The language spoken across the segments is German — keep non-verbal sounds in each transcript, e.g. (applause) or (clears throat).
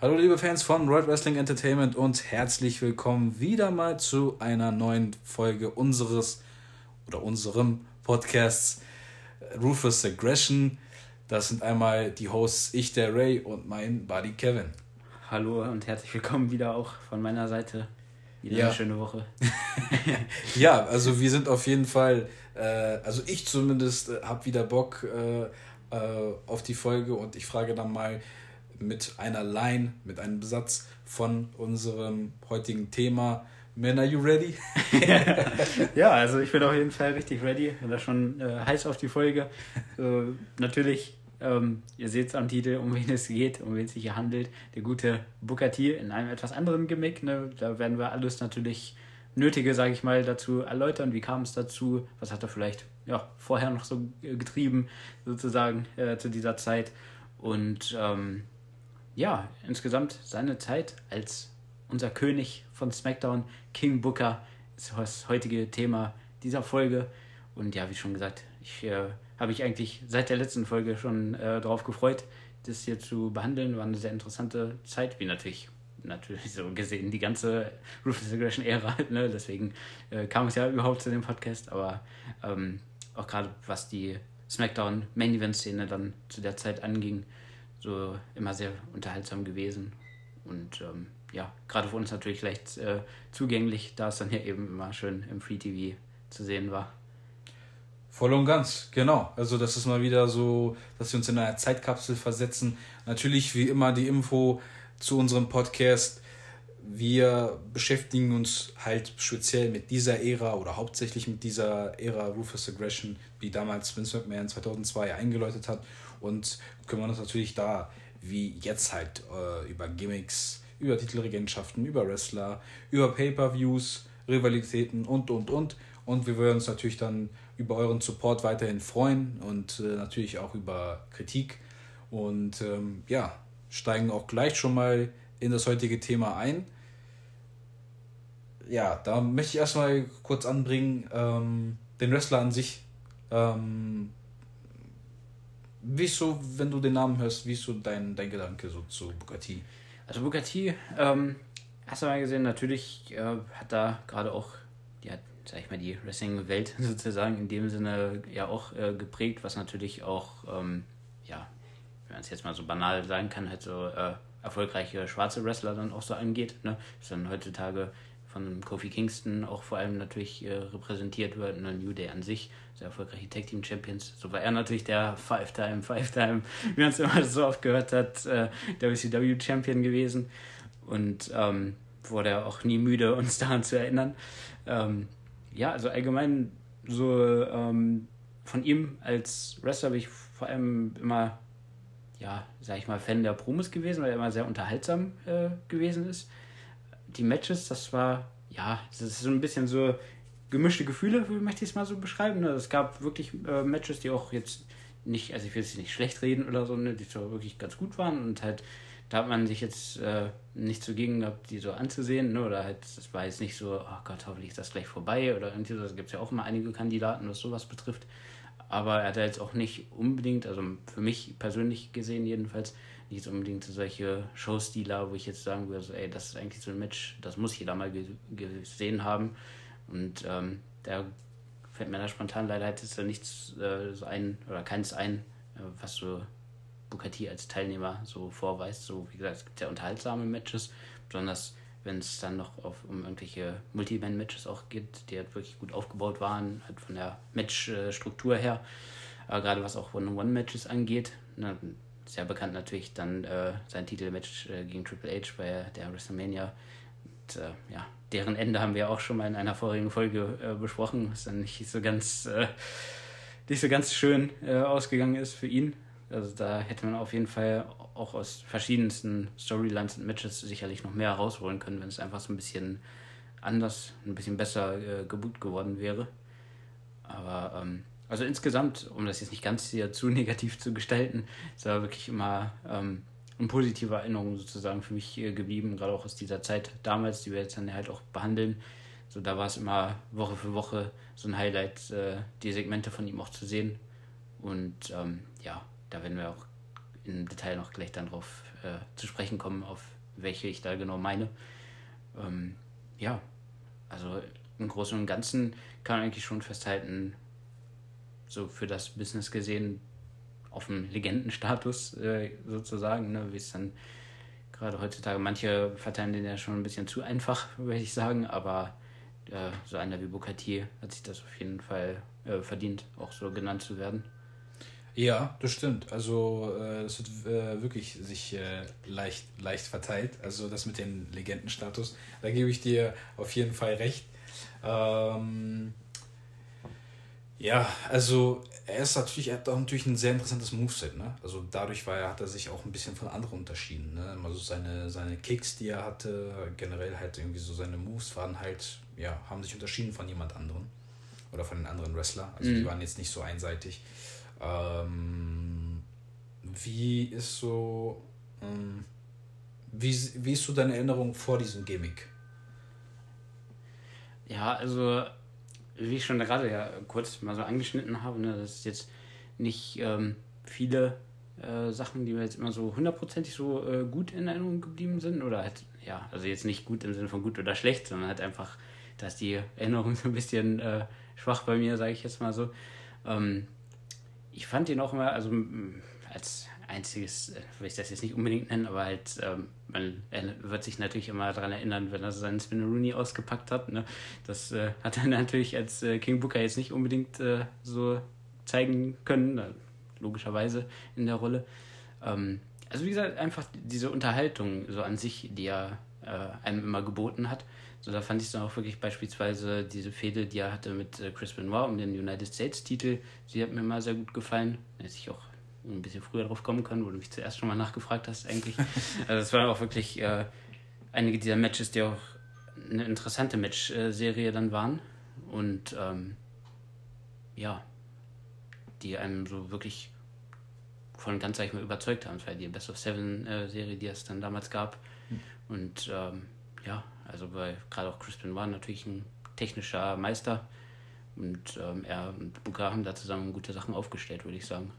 Hallo liebe Fans von World Wrestling Entertainment und herzlich willkommen wieder mal zu einer neuen Folge unseres oder unserem Podcasts Ruthless Aggression. Das sind einmal die Hosts, ich, der Ray und mein Buddy Kevin. Hallo und herzlich willkommen wieder auch von meiner Seite. Wieder ja. eine schöne Woche. (laughs) ja, also wir sind auf jeden Fall, äh, also ich zumindest äh, habe wieder Bock äh, äh, auf die Folge und ich frage dann mal, mit einer Line, mit einem Besatz von unserem heutigen Thema. Man, are you ready? (laughs) ja, also ich bin auf jeden Fall richtig ready. Bin da schon äh, heiß auf die Folge. Äh, natürlich, ähm, ihr seht es am Titel, um wen es geht, um wen es sich hier handelt. Der gute Booker T in einem etwas anderen Gimmick. Ne? Da werden wir alles natürlich Nötige, sage ich mal, dazu erläutern. Wie kam es dazu? Was hat er vielleicht ja, vorher noch so getrieben, sozusagen, äh, zu dieser Zeit? Und ähm, ja, insgesamt seine Zeit als unser König von SmackDown, King Booker, ist das heutige Thema dieser Folge. Und ja, wie schon gesagt, ich äh, habe ich eigentlich seit der letzten Folge schon äh, darauf gefreut, das hier zu behandeln. War eine sehr interessante Zeit, wie natürlich natürlich so gesehen die ganze Ruthless Aggression Ära, (laughs) ne? deswegen äh, kam es ja überhaupt zu dem Podcast, aber ähm, auch gerade was die SmackDown Main Event Szene dann zu der Zeit anging, so immer sehr unterhaltsam gewesen. Und ähm, ja, gerade für uns natürlich leicht äh, zugänglich, da es dann ja eben immer schön im Free TV zu sehen war. Voll und ganz, genau. Also das ist mal wieder so, dass wir uns in einer Zeitkapsel versetzen. Natürlich wie immer die Info zu unserem Podcast. Wir beschäftigen uns halt speziell mit dieser Ära oder hauptsächlich mit dieser Ära Ruthless Aggression, wie damals Vince McMahon 2002 eingeläutet hat und kümmern uns natürlich da, wie jetzt halt, äh, über Gimmicks, über Titelregentschaften, über Wrestler, über Pay-Per-Views, Rivalitäten und, und, und. Und wir würden uns natürlich dann über euren Support weiterhin freuen und äh, natürlich auch über Kritik. Und ähm, ja, steigen auch gleich schon mal in das heutige Thema ein. Ja, da möchte ich erstmal kurz anbringen, ähm, den Wrestler an sich. Ähm, wie ist so, wenn du den Namen hörst, wie ist so dein, dein Gedanke so zu Bugatti? Also Bugatti, ähm, hast du mal gesehen, natürlich äh, hat da gerade auch, ja, sag ich mal, die Wrestling-Welt (laughs) sozusagen in dem Sinne ja auch äh, geprägt, was natürlich auch, ähm, ja, wenn man es jetzt mal so banal sagen kann, halt so äh, erfolgreiche schwarze Wrestler dann auch so angeht. Ne? Ist dann heutzutage von Kofi Kingston auch vor allem natürlich äh, repräsentiert wird, eine New Day an sich, sehr erfolgreiche Tag Team Champions. So war er natürlich der Five-Time, Five-Time, (laughs) wie man es immer so oft gehört hat, äh, WCW Champion gewesen und ähm, wurde auch nie müde, (laughs) uns daran zu erinnern. Ähm, ja, also allgemein so ähm, von ihm als Wrestler bin ich vor allem immer, ja, sag ich mal, Fan der Promos gewesen, weil er immer sehr unterhaltsam äh, gewesen ist die Matches, das war, ja, das ist so ein bisschen so gemischte Gefühle, möchte ich es mal so beschreiben. Ne? Es gab wirklich äh, Matches, die auch jetzt nicht, also ich will es nicht schlecht reden oder so, ne, die so wirklich ganz gut waren und halt, da hat man sich jetzt äh, nicht so gehabt, die so anzusehen, ne? oder halt, das war jetzt nicht so, oh Gott, hoffentlich ist das gleich vorbei oder irgendwie so, da gibt es ja auch immer einige Kandidaten, was sowas betrifft. Aber er hat jetzt auch nicht unbedingt, also für mich persönlich gesehen jedenfalls, nicht unbedingt solche Showstealer, wo ich jetzt sagen würde, so, ey, das ist eigentlich so ein Match, das muss jeder mal gesehen haben. Und ähm, da fällt mir da spontan leider jetzt da nichts äh, so ein oder keins ein, äh, was so Bukati als Teilnehmer so vorweist. So, wie gesagt, es gibt ja unterhaltsame Matches, besonders wenn es dann noch auf, um irgendwelche Multiman-Matches auch geht, die halt wirklich gut aufgebaut waren, halt von der Matchstruktur her. Aber gerade was auch One-on-One-Matches angeht, ne, sehr bekannt natürlich dann äh, sein Titelmatch äh, gegen Triple H bei der WrestleMania. Und, äh, ja, deren Ende haben wir auch schon mal in einer vorigen Folge äh, besprochen, was dann nicht so ganz, äh, nicht so ganz schön äh, ausgegangen ist für ihn. Also da hätte man auf jeden Fall auch aus verschiedensten Storylines und Matches sicherlich noch mehr herausholen können, wenn es einfach so ein bisschen anders, ein bisschen besser äh, gebucht geworden wäre. Aber ähm, also insgesamt, um das jetzt nicht ganz hier zu (laughs) negativ zu gestalten, ist aber wirklich immer ähm, eine positive Erinnerung sozusagen für mich geblieben, gerade auch aus dieser Zeit damals, die wir jetzt dann halt auch behandeln. So, da war es immer Woche für Woche so ein Highlight, äh, die Segmente von ihm auch zu sehen. Und ähm, ja, da werden wir auch im Detail noch gleich dann drauf äh, zu sprechen kommen, auf welche ich da genau meine. Ähm, ja, also im Großen und Ganzen kann man eigentlich schon festhalten, so für das Business gesehen, auf dem Legendenstatus äh, sozusagen, ne, wie es dann gerade heutzutage, manche verteilen den ja schon ein bisschen zu einfach, (laughs) würde ich sagen, aber äh, so einer wie Bukati hat sich das auf jeden Fall äh, verdient, auch so genannt zu werden. Ja, das stimmt. Also äh, das wird äh, wirklich sich äh, leicht, leicht verteilt. Also das mit dem Legendenstatus, da gebe ich dir auf jeden Fall recht. Ähm, ja, also er ist natürlich, er hat auch natürlich ein sehr interessantes Moveset, ne? Also dadurch war er, hat er sich auch ein bisschen von anderen unterschieden, ne? Also seine, seine Kicks, die er hatte, generell halt irgendwie so seine Moves waren halt, ja, haben sich unterschieden von jemand anderem. Oder von den anderen Wrestler. Also mhm. die waren jetzt nicht so einseitig. Ähm, wie ist so, ähm, wie, wie ist so deine Erinnerung vor diesem Gimmick? Ja, also wie ich schon gerade ja kurz mal so angeschnitten habe, ne, das ist jetzt nicht ähm, viele äh, Sachen, die mir jetzt immer so hundertprozentig so äh, gut in Erinnerung geblieben sind. Oder halt, ja, also jetzt nicht gut im Sinne von gut oder schlecht, sondern halt einfach, dass die Erinnerung so ein bisschen äh, schwach bei mir, sage ich jetzt mal so. Ähm, ich fand ihn auch immer, also als einziges, äh, will ich das jetzt nicht unbedingt nennen, aber halt, ähm, man wird sich natürlich immer daran erinnern, wenn er seinen Spinneroonie ausgepackt hat. Ne? Das äh, hat er (laughs) natürlich als äh, King Booker jetzt nicht unbedingt äh, so zeigen können, logischerweise in der Rolle. Ähm, also wie gesagt, einfach diese Unterhaltung so an sich, die er äh, einem immer geboten hat. So, da fand ich dann auch wirklich beispielsweise diese Fehde, die er hatte mit äh, Chris Benoit um den United States Titel. Sie hat mir immer sehr gut gefallen. Hätte ich auch ein bisschen früher drauf kommen können, wo du mich zuerst schon mal nachgefragt hast, eigentlich. (laughs) also, es waren auch wirklich äh, einige dieser Matches, die auch eine interessante Match-Serie dann waren. Und ähm, ja, die einem so wirklich von ganz, sag ich mal, überzeugt haben. Es war die Best of Seven-Serie, die es dann damals gab. Mhm. Und ähm, ja, also bei gerade auch Crispin war natürlich ein technischer Meister. Und ähm, er und Booker haben da zusammen gute Sachen aufgestellt, würde ich sagen.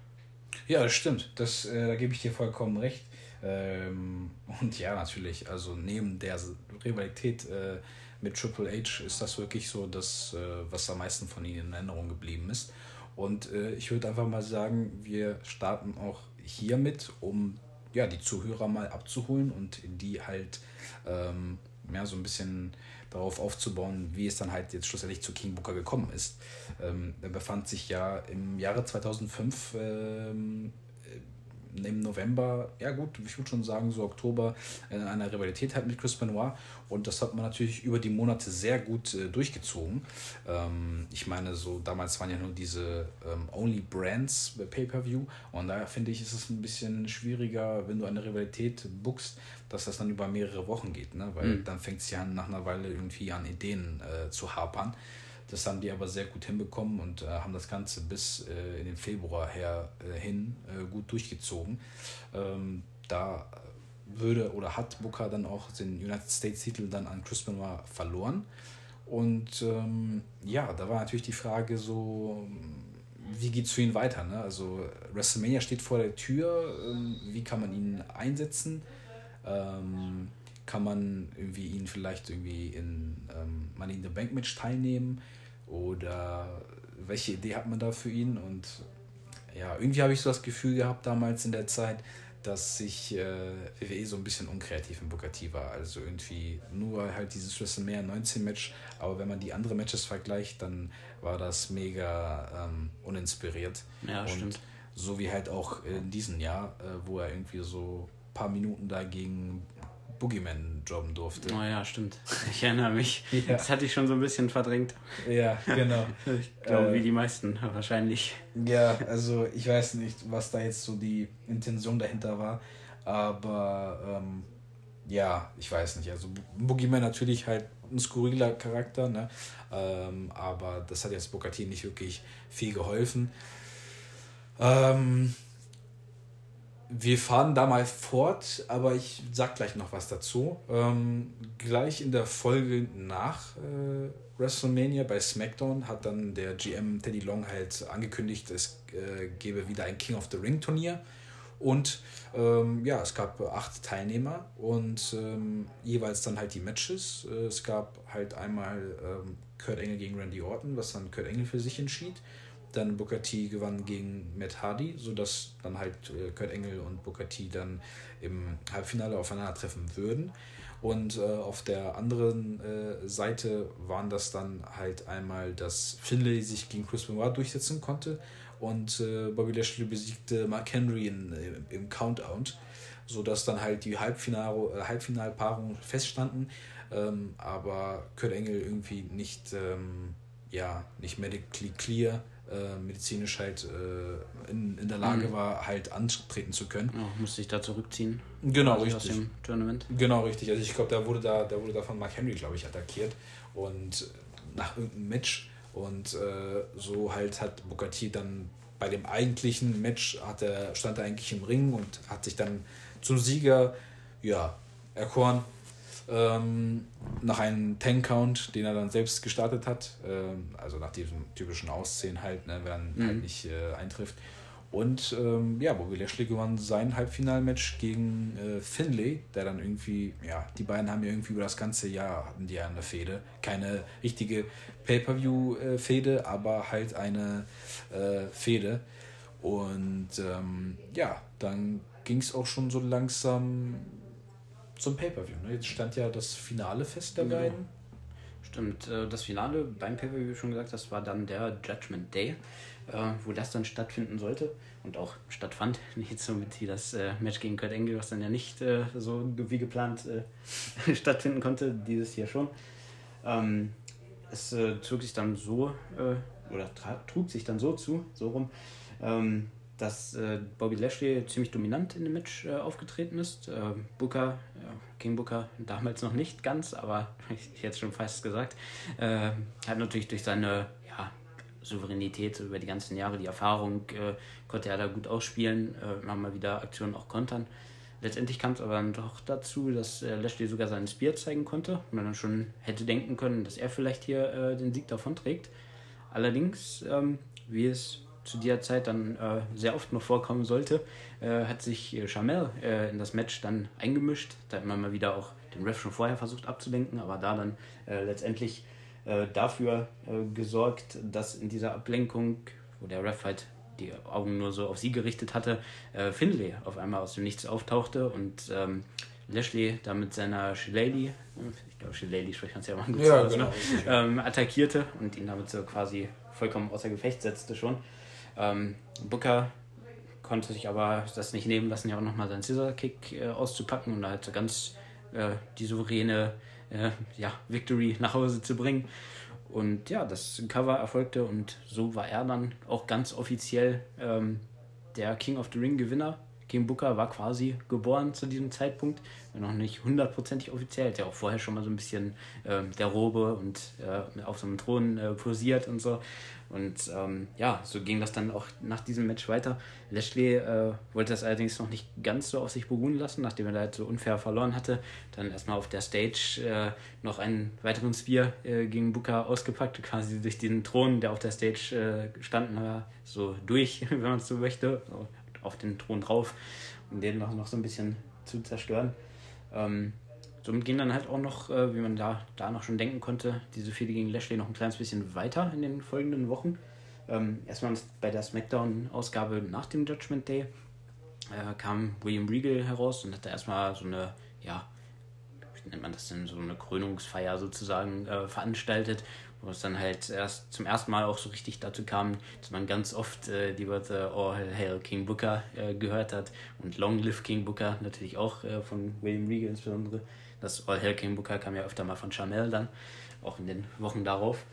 Ja, das stimmt. Das, äh, da gebe ich dir vollkommen recht. Ähm, und ja, natürlich, also neben der Rivalität äh, mit Triple H ist das wirklich so das, äh, was am meisten von ihnen in Erinnerung geblieben ist. Und äh, ich würde einfach mal sagen, wir starten auch hiermit, um ja, die Zuhörer mal abzuholen und die halt ähm, ja, so ein bisschen darauf aufzubauen, wie es dann halt jetzt schlussendlich zu King Booker gekommen ist. Ähm, er befand sich ja im Jahre 2005 ähm, im November, ja gut, ich würde schon sagen, so Oktober, in einer Rivalität halt mit Chris Benoit. Und das hat man natürlich über die Monate sehr gut äh, durchgezogen. Ähm, ich meine, so damals waren ja nur diese ähm, Only Brands Pay-Per-View. Und daher finde ich, ist es ein bisschen schwieriger, wenn du eine Rivalität bookst, dass das dann über mehrere Wochen geht. Ne? Weil mhm. dann fängt es ja nach einer Weile irgendwie an Ideen äh, zu hapern. Das haben die aber sehr gut hinbekommen und äh, haben das Ganze bis äh, in den Februar her äh, hin äh, gut durchgezogen. Ähm, da würde oder hat Booker dann auch den United States Titel dann an Chris Benoit verloren. Und ähm, ja, da war natürlich die Frage so, wie geht es für ihn weiter? Ne? Also WrestleMania steht vor der Tür, ähm, wie kann man ihn einsetzen? Ähm, kann man irgendwie ihn vielleicht irgendwie in ähm, Money in the Bank Match teilnehmen? Oder welche Idee hat man da für ihn? Und ja, irgendwie habe ich so das Gefühl gehabt damals in der Zeit, dass sich äh, WWE so ein bisschen unkreativ im Booker T war. Also irgendwie nur halt dieses WrestleMania 19 Match, aber wenn man die anderen Matches vergleicht, dann war das mega ähm, uninspiriert. Ja, Und stimmt. So wie halt auch in diesem Jahr, äh, wo er irgendwie so paar Minuten da gegen Boogeyman jobben durfte. Oh ja, stimmt. Ich erinnere mich. (laughs) ja. Das hatte ich schon so ein bisschen verdrängt. Ja, genau. (laughs) ich glaube, äh, wie die meisten wahrscheinlich. Ja, also ich weiß nicht, was da jetzt so die Intention dahinter war. Aber ähm, ja, ich weiß nicht. Also Boogeyman natürlich halt ein skurriler Charakter, ne? Ähm, aber das hat jetzt Bokati nicht wirklich viel geholfen. Ähm, wir fahren da mal fort, aber ich sag gleich noch was dazu. Ähm, gleich in der Folge nach äh, WrestleMania bei SmackDown hat dann der GM Teddy Long halt angekündigt, es äh, gäbe wieder ein King of the Ring Turnier. Und ähm, ja, es gab acht Teilnehmer und ähm, jeweils dann halt die Matches. Äh, es gab halt einmal ähm, Kurt Engel gegen Randy Orton, was dann Kurt Engel für sich entschied. Dann Booker T gewann gegen Matt Hardy, sodass dann halt äh, Kurt Engel und Booker T dann im Halbfinale aufeinandertreffen würden. Und äh, auf der anderen äh, Seite waren das dann halt einmal, dass Finlay sich gegen Chris Benoit durchsetzen konnte und äh, Bobby Lashley besiegte Mark Henry in, äh, im Countdown, sodass dann halt die Halbfinale, äh, Halbfinalpaarungen feststanden, ähm, aber Kurt Engel irgendwie nicht, ähm, ja, nicht medically clear äh, medizinisch halt äh, in, in der Lage mhm. war, halt antreten zu können. Ja, musste sich da zurückziehen. Genau, richtig. Aus dem Tournament. Genau, richtig. Also ich glaube, da wurde da, da wurde da von Mark Henry, glaube ich, attackiert. Und nach irgendeinem Match. Und äh, so halt hat Bukati dann bei dem eigentlichen Match hat er, stand er eigentlich im Ring und hat sich dann zum Sieger ja, erkoren ähm, nach einem Tank-Count, den er dann selbst gestartet hat. Ähm, also nach diesem typischen Aussehen halt, ne, wenn er mhm. halt nicht äh, eintrifft. Und ähm, ja, Bobby Lashley gewann sein Halbfinalmatch gegen äh, Finlay, der dann irgendwie, ja, die beiden haben ja irgendwie über das ganze Jahr hatten die ja eine Fehde. Keine richtige Pay-Per-View-Fehde, aber halt eine äh, Fehde. Und ähm, ja, dann ging es auch schon so langsam zum Pay-Per-View. Ne? Jetzt stand ja das Finale fest der genau. beiden. Stimmt, äh, das Finale beim Pay-Per-View schon gesagt, das war dann der Judgment Day, äh, wo das dann stattfinden sollte und auch stattfand. (laughs) Nicht so wie das äh, Match gegen Kurt Angle, was dann ja nicht so wie geplant (laughs) stattfinden konnte, dieses hier schon. Ähm, es zog sich dann so, oder trug sich dann so zu, so rum, ähm, dass Bobby Lashley ziemlich dominant in dem Match aufgetreten ist. Äh, Booker, King Booker damals noch nicht ganz, aber (laughs) ich hätte schon fast gesagt, äh, hat natürlich durch seine ja, Souveränität über die ganzen Jahre, die Erfahrung, äh, konnte er da gut ausspielen, äh, immer mal wieder Aktionen auch kontern. Letztendlich kam es aber dann doch dazu, dass Lashley sogar seinen Spear zeigen konnte und man dann schon hätte denken können, dass er vielleicht hier den Sieg davon trägt. Allerdings, ähm, wie es zu dieser Zeit dann äh, sehr oft noch vorkommen sollte, äh, hat sich äh, Chamel äh, in das Match dann eingemischt. Da hat man mal wieder auch den Ref schon vorher versucht abzulenken, aber da dann äh, letztendlich äh, dafür gesorgt, dass in dieser Ablenkung, wo der Ref halt die Augen nur so auf sie gerichtet hatte, Finlay auf einmal aus dem Nichts auftauchte und ähm, Lashley da mit seiner Shillelagh, ich glaube Shillelagh spricht man es ja mal gut ja, aus, ne? genau, ne? ähm, attackierte und ihn damit so quasi vollkommen außer Gefecht setzte schon. Ähm, Booker konnte sich aber das nicht nehmen lassen, ja auch nochmal seinen Scissor-Kick äh, auszupacken und halt ganz äh, die souveräne äh, ja, Victory nach Hause zu bringen. Und ja, das Cover erfolgte und so war er dann auch ganz offiziell ähm, der King of the Ring King Booker war quasi geboren zu diesem Zeitpunkt, noch nicht hundertprozentig offiziell, ja auch vorher schon mal so ein bisschen äh, der Robe und äh, auf so einem Thron äh, posiert und so. Und ähm, ja, so ging das dann auch nach diesem Match weiter. Lashley äh, wollte das allerdings noch nicht ganz so auf sich beruhen lassen, nachdem er da halt so unfair verloren hatte. Dann erstmal auf der Stage äh, noch einen weiteren Spear äh, gegen Booker ausgepackt, quasi durch den Thron, der auf der Stage stand, so durch, (laughs) wenn man es so möchte. So auf den Thron drauf, um den noch, noch so ein bisschen zu zerstören. Ähm, somit ging dann halt auch noch, äh, wie man da, da noch schon denken konnte, diese Fehde gegen Lashley noch ein kleines bisschen weiter in den folgenden Wochen. Ähm, erstmal bei der SmackDown-Ausgabe nach dem Judgment Day äh, kam William Regal heraus und hat da erstmal so eine, ja, wie nennt man das denn, so eine Krönungsfeier sozusagen äh, veranstaltet, wo es dann halt erst zum ersten Mal auch so richtig dazu kam, dass man ganz oft äh, die Worte All Hail King Booker äh, gehört hat und Long Live King Booker natürlich auch äh, von William Regal insbesondere. Das All Hail King Booker kam ja öfter mal von Chamel dann, auch in den Wochen darauf.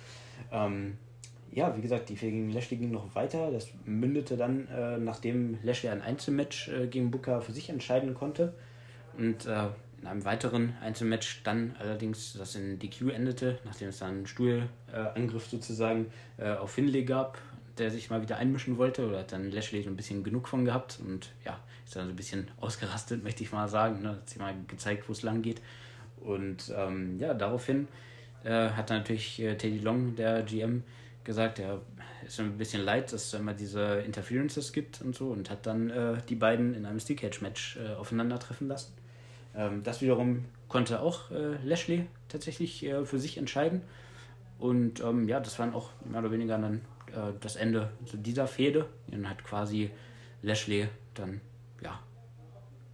Ähm, ja, wie gesagt, die Fehde gegen Lashley ging noch weiter. Das mündete dann, äh, nachdem Lashley ein Einzelmatch äh, gegen Booker für sich entscheiden konnte. Und äh, in einem weiteren Einzelmatch dann allerdings, das in DQ endete, nachdem es dann einen Stuhlangriff sozusagen äh, auf Finlay gab, der sich mal wieder einmischen wollte oder hat dann Lashley so ein bisschen genug von gehabt und ja, ist dann so ein bisschen ausgerastet, möchte ich mal sagen. Ne? Hat sich mal gezeigt, wo es lang geht. Und ähm, ja, daraufhin äh, hat natürlich äh, Teddy Long, der GM, gesagt, er ist ein bisschen leid, dass es immer diese Interferences gibt und so und hat dann äh, die beiden in einem Cage Match äh, aufeinandertreffen lassen. Ähm, das wiederum konnte auch äh, Lashley tatsächlich äh, für sich entscheiden. Und ähm, ja, das waren auch mehr oder weniger dann äh, das Ende dieser Fehde. Dann hat quasi Lashley dann ja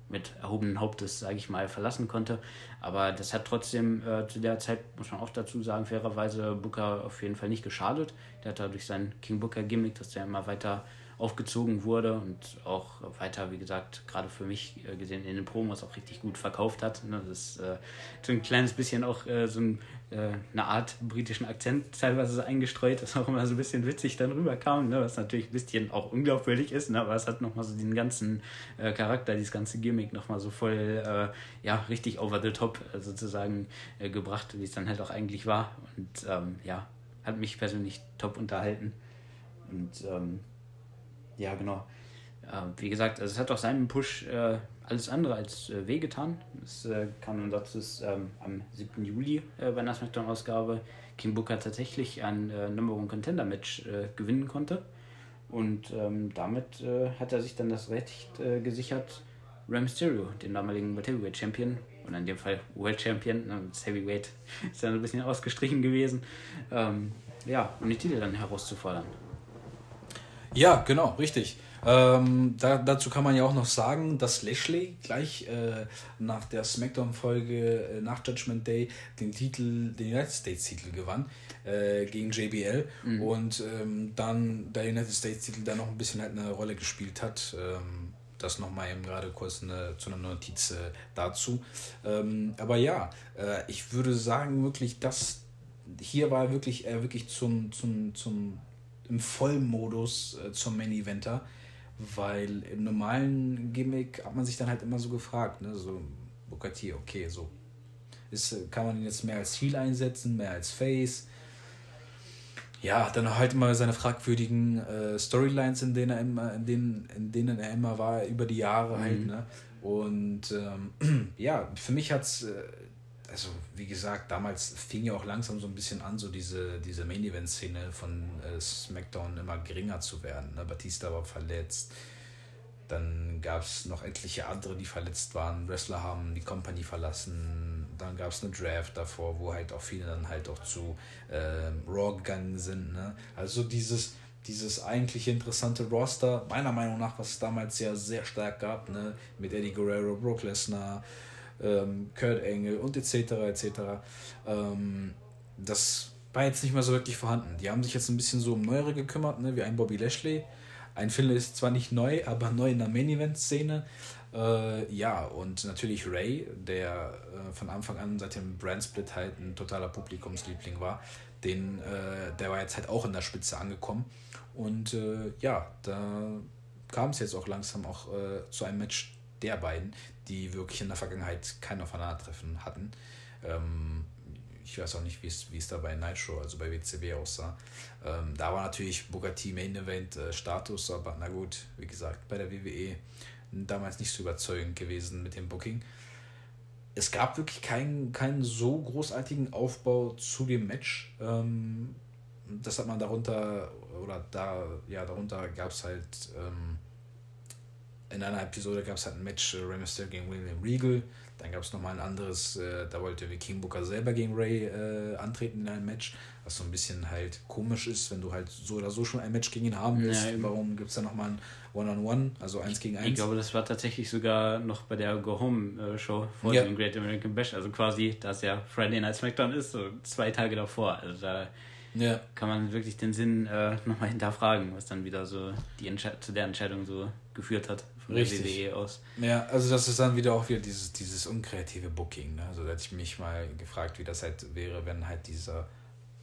mit erhobenen Hauptes, sage ich mal, verlassen konnte. Aber das hat trotzdem äh, zu der Zeit, muss man auch dazu sagen, fairerweise Booker auf jeden Fall nicht geschadet. Der hat dadurch sein King Booker Gimmick, dass der immer weiter aufgezogen wurde und auch weiter, wie gesagt, gerade für mich äh, gesehen in den Promos auch richtig gut verkauft hat. Ne? Das ist äh, so ein kleines bisschen auch äh, so ein, äh, eine Art britischen Akzent teilweise eingestreut, das auch immer so ein bisschen witzig dann rüberkam, ne? was natürlich ein bisschen auch unglaubwürdig ist, ne? aber es hat nochmal so den ganzen äh, Charakter, dieses ganze Gimmick nochmal so voll, äh, ja, richtig over the top sozusagen gebracht, wie es dann halt auch eigentlich war und ähm, ja, hat mich persönlich top unterhalten und ähm, ja, genau. Wie gesagt, also es hat auch seinen Push äh, alles andere als äh, wehgetan. Es äh, kam nun dazu, dass ähm, am 7. Juli äh, bei einer Smackdown-Ausgabe King Booker tatsächlich ein äh, Number One Contender Match gewinnen konnte. Und ähm, damit hat er sich dann das Recht gesichert, Rey Mysterio, den damaligen Heavyweight Champion, oder in dem Fall World Champion, ne, das Heavyweight (laughs) ist ja ein bisschen ausgestrichen gewesen, ähm, ja, um die Titel dann herauszufordern. Ja, genau, richtig. Ähm, da, dazu kann man ja auch noch sagen, dass Lashley gleich äh, nach der SmackDown-Folge äh, nach Judgment Day den Titel, den United States-Titel gewann äh, gegen JBL mhm. und ähm, dann der United States-Titel da noch ein bisschen halt eine Rolle gespielt hat. Ähm, das nochmal eben gerade kurz eine, zu einer Notiz äh, dazu. Ähm, aber ja, äh, ich würde sagen wirklich, dass hier war wirklich, er wirklich zum, zum, zum im Vollmodus äh, zum Main Eventer, weil im normalen Gimmick hat man sich dann halt immer so gefragt, ne, so T, okay, so ist, kann man ihn jetzt mehr als Heel einsetzen, mehr als Face. Ja, dann halt immer seine fragwürdigen äh, Storylines, in denen er immer, in denen, in denen er immer war, über die Jahre halt, mhm. halt, ne? Und ähm, (clears throat) ja, für mich hat es äh, also wie gesagt, damals fing ja auch langsam so ein bisschen an, so diese, diese Main-Event-Szene von äh, SmackDown immer geringer zu werden. Ne? Batista war verletzt. Dann gab es noch etliche andere, die verletzt waren. Wrestler haben die Company verlassen. Dann gab es eine Draft davor, wo halt auch viele dann halt auch zu äh, Raw gegangen sind. Ne? Also dieses, dieses eigentlich interessante Roster, meiner Meinung nach, was es damals ja sehr stark gab, ne? mit Eddie Guerrero, Brock Lesnar, ähm, Kurt Engel und etc. etc. Ähm, das war jetzt nicht mehr so wirklich vorhanden. Die haben sich jetzt ein bisschen so um Neuere gekümmert, ne, wie ein Bobby Lashley. Ein Finlay ist zwar nicht neu, aber neu in der Main-Event-Szene. Äh, ja, und natürlich Ray, der äh, von Anfang an seit dem Brand-Split halt ein totaler Publikumsliebling war. Den, äh, der war jetzt halt auch in der Spitze angekommen. Und äh, ja, da kam es jetzt auch langsam auch äh, zu einem Match der beiden, die wirklich in der Vergangenheit kein Aufeinandertreffen hatten. Ähm, ich weiß auch nicht, wie es, wie es da bei Nitro, also bei WCW aussah. Ähm, da war natürlich T Main Event äh, Status, aber na gut, wie gesagt, bei der WWE damals nicht so überzeugend gewesen mit dem Booking. Es gab wirklich keinen, keinen so großartigen Aufbau zu dem Match. Ähm, das hat man darunter, oder da, ja, darunter gab es halt ähm, in einer Episode gab es halt ein Match, äh, Rey Mysterio gegen William Regal. Dann gab es nochmal ein anderes, äh, da wollte wie King Booker selber gegen Ray äh, antreten in einem Match, was so ein bisschen halt komisch ist, wenn du halt so oder so schon ein Match gegen ihn haben willst. Ja, Warum gibt es da nochmal ein One-on-One, also eins gegen eins? Ich glaube, das war tatsächlich sogar noch bei der Go-Home-Show vor ja. dem Great American Bash, also quasi, da es ja Friday Night SmackDown ist, so zwei Tage davor. Also da ja. kann man wirklich den Sinn äh, nochmal hinterfragen, was dann wieder so die zu der Entscheidung so geführt hat von Richtig. der WWE aus. Ja, also das ist dann wieder auch wieder dieses, dieses unkreative Booking. Ne? Also da hätte ich mich mal gefragt, wie das halt wäre, wenn halt dieser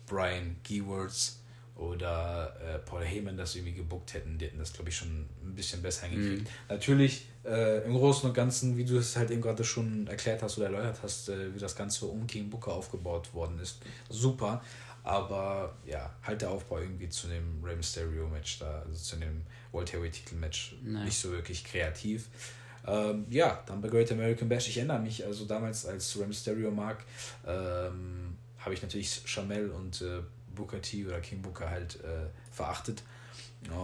Brian Keywords oder äh, Paul Heyman das irgendwie gebuckt hätten, die hätten das, glaube ich, schon ein bisschen besser hingekriegt. Mhm. Natürlich, äh, im Großen und Ganzen, wie du es halt eben gerade schon erklärt hast oder erläutert hast, äh, wie das Ganze um King Booker aufgebaut worden ist, super. Aber ja, halt der Aufbau irgendwie zu dem Rey Mysterio Match da, also zu dem World Heavyweight Titel Match nicht so wirklich kreativ. Ähm, ja, dann bei Great American Bash, ich erinnere mich, also damals als Rey Mysterio mag, ähm, habe ich natürlich Chamel und äh, Booker T oder King Booker halt äh, verachtet.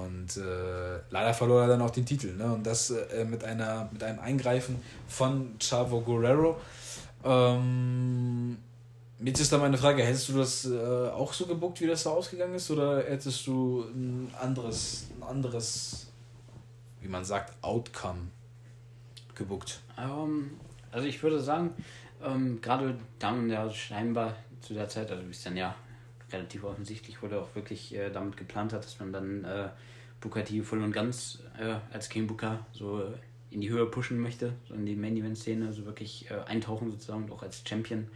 Und äh, leider verlor er dann auch den Titel. Ne? Und das äh, mit, einer, mit einem Eingreifen von Chavo Guerrero. Ähm, jetzt ist da meine Frage, hättest du das äh, auch so gebuckt, wie das da ausgegangen ist? Oder hättest du ein anderes, ein anderes, wie man sagt, Outcome gebuckt? Ähm, also ich würde sagen, ähm, gerade da man ja scheinbar zu der Zeit, also bis dann ja relativ offensichtlich wurde, auch wirklich äh, damit geplant hat, dass man dann äh, T voll und ganz äh, als King Booker so in die Höhe pushen möchte, so in die Main Event Szene, so wirklich äh, eintauchen sozusagen, auch als Champion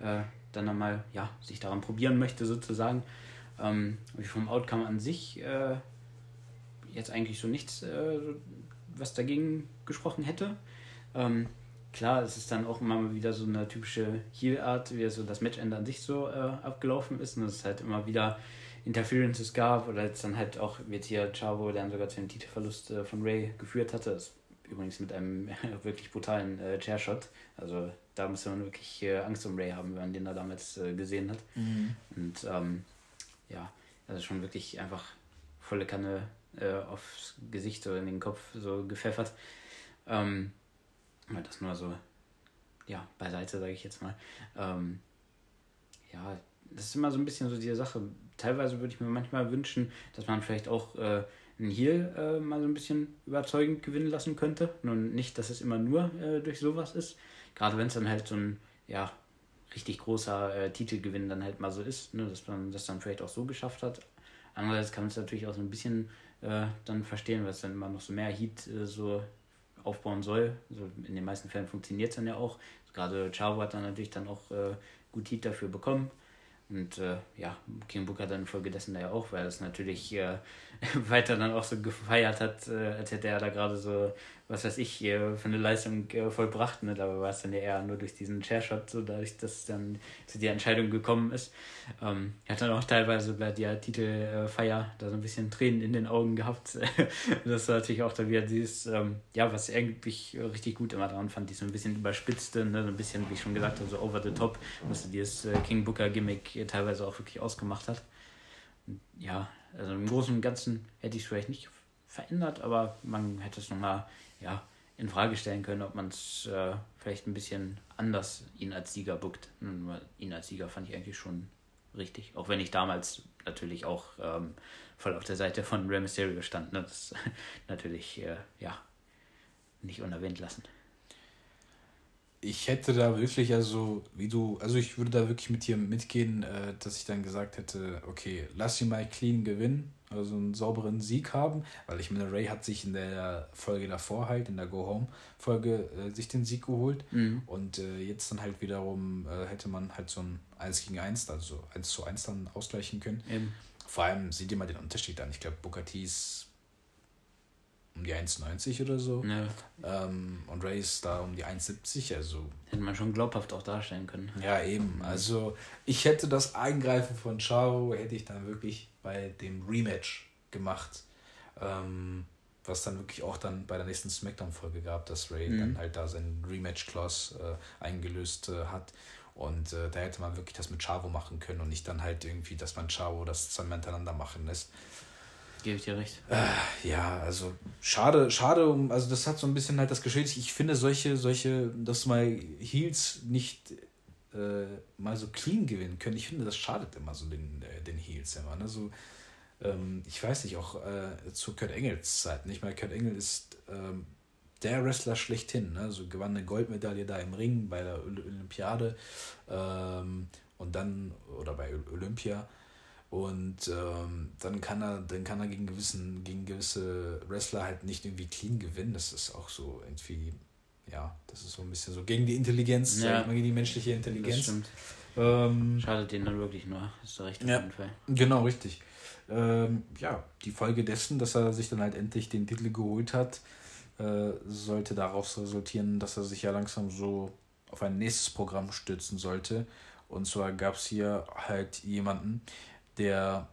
äh, dann einmal ja, sich daran probieren möchte sozusagen. Ähm, vom Outcome an sich äh, jetzt eigentlich so nichts, äh, was dagegen gesprochen hätte. Ähm, klar, es ist dann auch immer wieder so eine typische Heal-Art, wie so das Matchende an sich so äh, abgelaufen ist. Und es halt immer wieder Interferences gab oder jetzt dann halt auch wird hier Chavo, der dann sogar zu dem Titelverlust äh, von Ray geführt hatte. Das übrigens mit einem (laughs) wirklich brutalen äh, Chairshot. Also da musste man wirklich äh, Angst um Ray haben, wenn man den da damals äh, gesehen hat. Mhm. Und ähm, ja, also schon wirklich einfach volle Kanne äh, aufs Gesicht oder in den Kopf so gepfeffert. Ähm, das nur so, ja, beiseite, sage ich jetzt mal. Ähm, ja, das ist immer so ein bisschen so die Sache. Teilweise würde ich mir manchmal wünschen, dass man vielleicht auch äh, einen Heal äh, mal so ein bisschen überzeugend gewinnen lassen könnte. Nun nicht, dass es immer nur äh, durch sowas ist. Gerade wenn es dann halt so ein, ja, richtig großer äh, Titelgewinn dann halt mal so ist, ne, dass man das dann vielleicht auch so geschafft hat. Andererseits kann man es natürlich auch so ein bisschen äh, dann verstehen, weil es dann immer noch so mehr Heat äh, so aufbauen soll. Also in den meisten Fällen funktioniert es dann ja auch. Gerade Chavo hat dann natürlich dann auch äh, gut Heat dafür bekommen. Und äh, ja, King Booker dann infolgedessen da ja auch, weil es natürlich äh, (laughs) weiter dann auch so gefeiert hat, äh, als hätte er da gerade so was weiß ich, für eine Leistung äh, vollbracht. Ne? Dabei war es dann ja eher nur durch diesen Chairshot, so dadurch, dass dann zu der Entscheidung gekommen ist. Ähm, hat dann auch teilweise bei der Titelfeier da so ein bisschen Tränen in den Augen gehabt. (laughs) das war natürlich auch da wieder dieses, ähm, ja, was irgendwie richtig gut immer daran fand, die so ein bisschen überspitzte, ne? so ein bisschen, wie ich schon gesagt habe, so over the top, was dieses äh, King Booker Gimmick teilweise auch wirklich ausgemacht hat. ja, also im Großen und Ganzen hätte ich es vielleicht nicht verändert, aber man hätte es nochmal ja, in Frage stellen können, ob man es äh, vielleicht ein bisschen anders ihn als Sieger buckt. Nur ihn als Sieger fand ich eigentlich schon richtig. Auch wenn ich damals natürlich auch ähm, voll auf der Seite von Rey Mysterio stand. Ne? Das (laughs) natürlich, äh, ja, nicht unerwähnt lassen ich hätte da wirklich, also wie du, also ich würde da wirklich mit dir mitgehen, äh, dass ich dann gesagt hätte, okay, lass ihn mal clean gewinnen, also einen sauberen Sieg haben, weil ich meine, Ray hat sich in der Folge davor halt, in der Go Home Folge, äh, sich den Sieg geholt mhm. und äh, jetzt dann halt wiederum äh, hätte man halt so ein 1 gegen 1, also 1 zu 1 dann ausgleichen können. Eben. Vor allem seht ihr mal den Unterschied an. Ich glaube, Booker T ist um die 1,90 oder so. Ja. Ähm, und Ray ist da um die 1,70. Also. Hätte man schon glaubhaft auch darstellen können. Ja, eben. Also ich hätte das Eingreifen von Charo, hätte ich dann wirklich bei dem Rematch gemacht. Ähm, was dann wirklich auch dann bei der nächsten Smackdown-Folge gab, dass Ray mhm. dann halt da seinen Rematch-Clause äh, eingelöst äh, hat. Und äh, da hätte man wirklich das mit Chavo machen können und nicht dann halt irgendwie, dass man Chavo das zwei miteinander machen lässt. Gebe ich dir recht. Äh, ja, also schade, schade, also das hat so ein bisschen halt das geschädigt. Ich finde solche, solche, dass mal Heels nicht äh, mal so clean gewinnen können, ich finde, das schadet immer so den, äh, den Heels immer. Ne? So, ähm, ich weiß nicht, auch äh, zu Kurt Engels Zeit. Nicht mal Kurt Engel ist ähm, der Wrestler schlechthin. Ne? So gewann eine Goldmedaille da im Ring bei der Olympiade ähm, und dann, oder bei Olympia und ähm, dann kann er, dann kann er gegen gewissen, gegen gewisse Wrestler halt nicht irgendwie clean gewinnen. Das ist auch so irgendwie, ja, das ist so ein bisschen so gegen die Intelligenz, ja. gegen die menschliche Intelligenz. Das stimmt. Ähm, Schadet denen dann wirklich nur, ist recht auf ja, jeden Fall. Genau, richtig. Ähm, ja, die Folge dessen, dass er sich dann halt endlich den Titel geholt hat, äh, sollte daraus resultieren, dass er sich ja langsam so auf ein nächstes Programm stürzen sollte. Und zwar gab es hier halt jemanden, der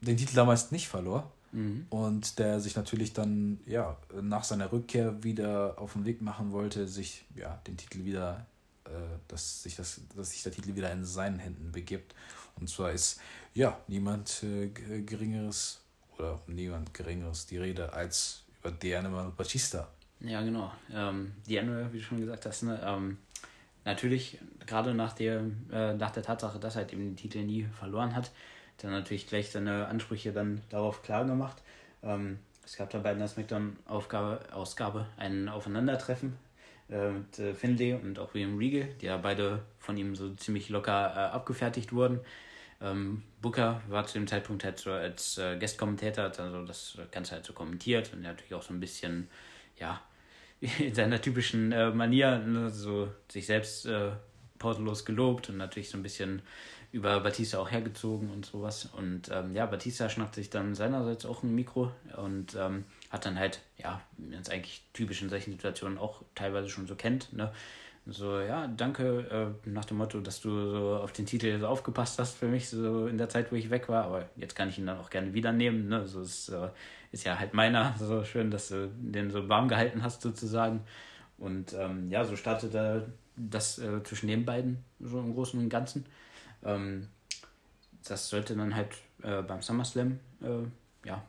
den Titel damals nicht verlor mhm. und der sich natürlich dann ja nach seiner Rückkehr wieder auf den Weg machen wollte, sich ja den Titel wieder, äh, dass sich das, dass sich der Titel wieder in seinen Händen begibt. Und zwar ist ja, niemand äh, Geringeres oder niemand Geringeres die Rede als über Diana Batista. Ja, genau. Ähm, Diana, wie du schon gesagt hast, ne, ähm, natürlich, gerade nach der, äh, nach der Tatsache, dass er halt eben den Titel nie verloren hat, dann natürlich gleich seine Ansprüche dann darauf klar gemacht. Ähm, es gab dabei in der SmackDown-Ausgabe ein Aufeinandertreffen äh, mit äh, Finlay und auch William Regal, die ja beide von ihm so ziemlich locker äh, abgefertigt wurden. Ähm, Booker war zu dem Zeitpunkt halt so als äh, Guest-Kommentator, hat also das Ganze halt so kommentiert und natürlich auch so ein bisschen, ja, (laughs) in seiner typischen äh, Manier, ne, so sich selbst äh, pausenlos gelobt und natürlich so ein bisschen über Batista auch hergezogen und sowas. Und ähm, ja, Batista schnappt sich dann seinerseits auch ein Mikro und ähm, hat dann halt, ja, jetzt eigentlich typisch in solchen Situationen auch teilweise schon so kennt, ne? So, ja, danke äh, nach dem Motto, dass du so auf den Titel so aufgepasst hast für mich, so in der Zeit, wo ich weg war. Aber jetzt kann ich ihn dann auch gerne wieder nehmen. Ne? So ist, äh, ist ja halt meiner. (laughs) So schön, dass du den so warm gehalten hast, sozusagen. Und ähm, ja, so startete das äh, zwischen den beiden so im Großen und Ganzen. Ähm, das sollte dann halt äh, beim SummerSlam äh, ja,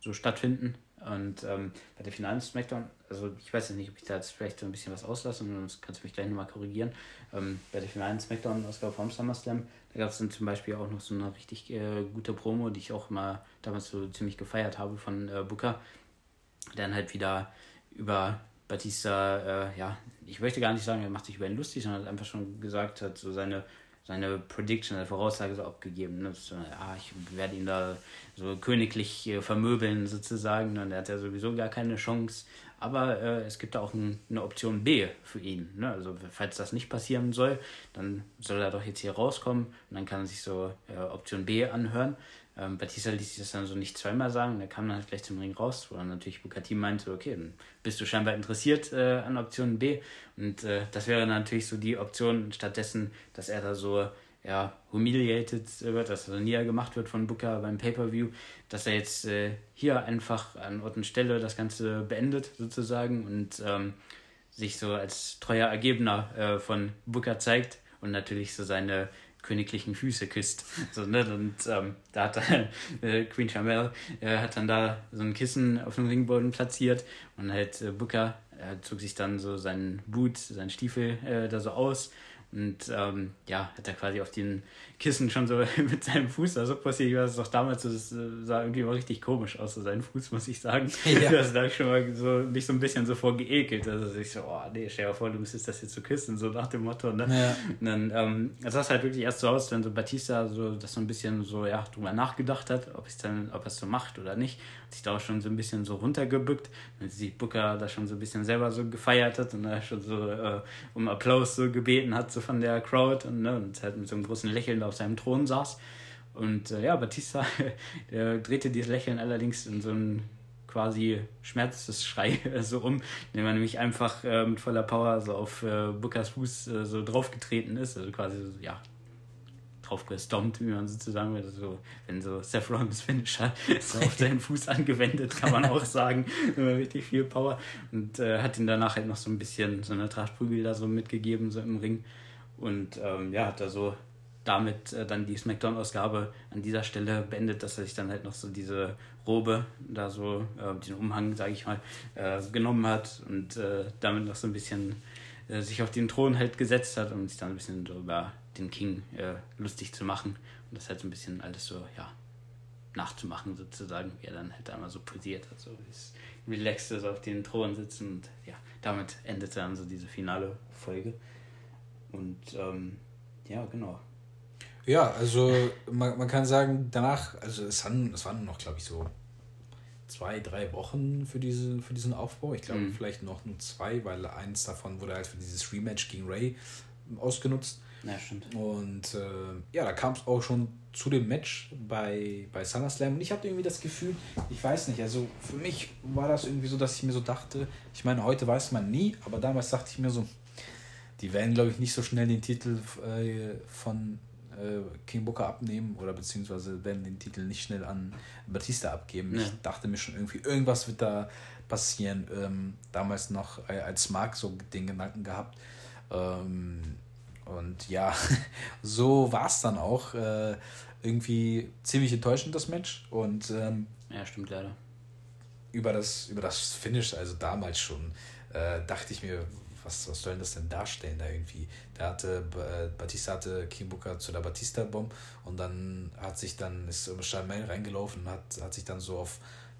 so stattfinden. Und ähm, bei der finalen Smackdown, also ich weiß jetzt nicht, ob ich da jetzt vielleicht so ein bisschen was auslasse, und sonst kannst du mich gleich nochmal korrigieren. Ähm, bei der finalen Smackdown-Ausgabe vom SummerSlam, da gab es dann zum Beispiel auch noch so eine richtig äh, gute Promo, die ich auch mal damals so ziemlich gefeiert habe von äh, Booker, der dann halt wieder über Batista, äh, ja, ich möchte gar nicht sagen, er macht sich über ihn lustig, sondern hat einfach schon gesagt hat, so seine seine Prediction, seine Voraussage so abgegeben. Ne? So, ah, ich werde ihn da so königlich äh, vermöbeln sozusagen. Und er hat ja sowieso gar keine Chance. Aber äh, es gibt da auch ein, eine Option B für ihn. Ne? Also falls das nicht passieren soll, dann soll er doch jetzt hier rauskommen und dann kann er sich so äh, Option B anhören. Ähm, Batista ließ sich das dann so nicht zweimal sagen, der kam dann halt gleich zum Ring raus, wo dann natürlich Bukati meinte, okay, dann bist du scheinbar interessiert äh, an Option B. Und äh, das wäre natürlich so die Option, stattdessen, dass er da so ja, humiliated wird, dass er näher gemacht wird von Booker beim Pay-Per-View, dass er jetzt äh, hier einfach an Ort und Stelle das Ganze beendet sozusagen und ähm, sich so als treuer Ergebener äh, von Booker zeigt und natürlich so seine königlichen Füße küsst. (laughs) So, ne? Und ähm, da hat dann (laughs) äh, Queen Chamel äh, hat dann da so ein Kissen auf dem Ringboden platziert und halt äh, Booker äh, zog sich dann so seinen Boot, seinen Stiefel äh, da so aus und ähm, ja, hat er quasi auf den Kissen schon so (laughs) mit seinem Fuß da so passiert. Das ist doch damals, das äh, sah irgendwie mal richtig komisch aus, so sein Fuß, muss ich sagen. (laughs) Ja. Das da schon mal so, mich so ein bisschen so vor geekelt. Also ich so, oh nee, stell dir vor, du müsstest das jetzt so küssen, so nach dem Motto. Ne? Ja. Und dann, ähm, sah halt wirklich erst so aus, wenn so Batista so das so ein bisschen so, ja, drüber nachgedacht hat, ob es dann, ob er es so macht oder nicht. Hat sich da auch schon so ein bisschen so runtergebückt. Wenn sich Booker da schon so ein bisschen selber so gefeiert hat und da schon so äh, um Applaus so gebeten hat, so von der Crowd und, ne, und halt mit so einem großen Lächeln auf seinem Thron saß. Und äh, ja, Batista, (laughs) der drehte dieses Lächeln allerdings in so einen quasi Schmerzesschrei (laughs) so um, indem er nämlich einfach äh, mit voller Power so auf äh, Bookers Fuß äh, so draufgetreten ist. Also quasi so, ja, drauf gestompt, wie man sozusagen würde. So, wenn so Seth Rollins Finisher (laughs) so auf seinen Fuß angewendet, kann man auch sagen. richtig viel Power. Und äh, hat ihn danach halt noch so ein bisschen so eine Trachtprügel da so mitgegeben, so im Ring. Und ähm, ja, hat da so damit äh, dann die Smackdown-Ausgabe an dieser Stelle beendet, dass er sich dann halt noch so diese Robe, da so äh, den Umhang, sage ich mal, äh, genommen hat und äh, damit noch so ein bisschen äh, sich auf den Thron halt gesetzt hat und sich dann ein bisschen so über den King äh, lustig zu machen und das halt so ein bisschen alles so, ja, nachzumachen sozusagen, wie er dann halt einmal so posiert hat, so relaxed so auf den Thron sitzen und ja, damit endete dann so diese finale Folge. Und ähm, ja, genau. Ja, also man, man kann sagen, danach, also es waren, es waren noch, glaube ich, so zwei, drei Wochen für, diese, für diesen Aufbau. Ich glaube, mhm. vielleicht noch nur zwei, weil eins davon wurde halt für dieses Rematch gegen Ray ausgenutzt. Ja, stimmt. Und äh, ja, da kam es auch schon zu dem Match bei, bei SummerSlam. Und ich hatte irgendwie das Gefühl, ich weiß nicht, also für mich war das irgendwie so, dass ich mir so dachte, ich meine, heute weiß man nie, aber damals dachte ich mir so, die werden, glaube ich, nicht so schnell den Titel äh, von äh, King Booker abnehmen oder beziehungsweise werden den Titel nicht schnell an Batista abgeben. Ja. Ich dachte mir schon irgendwie, irgendwas wird da passieren. Ähm, damals noch äh, als Mark so den Gedanken gehabt. Ähm, und ja, (laughs) so war es dann auch. Äh, irgendwie ziemlich enttäuschend, das Match. Und ähm, ja, stimmt leider. Über das, über das Finish, also damals schon, äh, dachte ich mir, was, was soll das denn darstellen da irgendwie? Da hatte äh, Batista hatte Booker zu der Batista-Bomb und dann hat sich dann, ist Charmaine reingelaufen und hat, hat sich dann so auf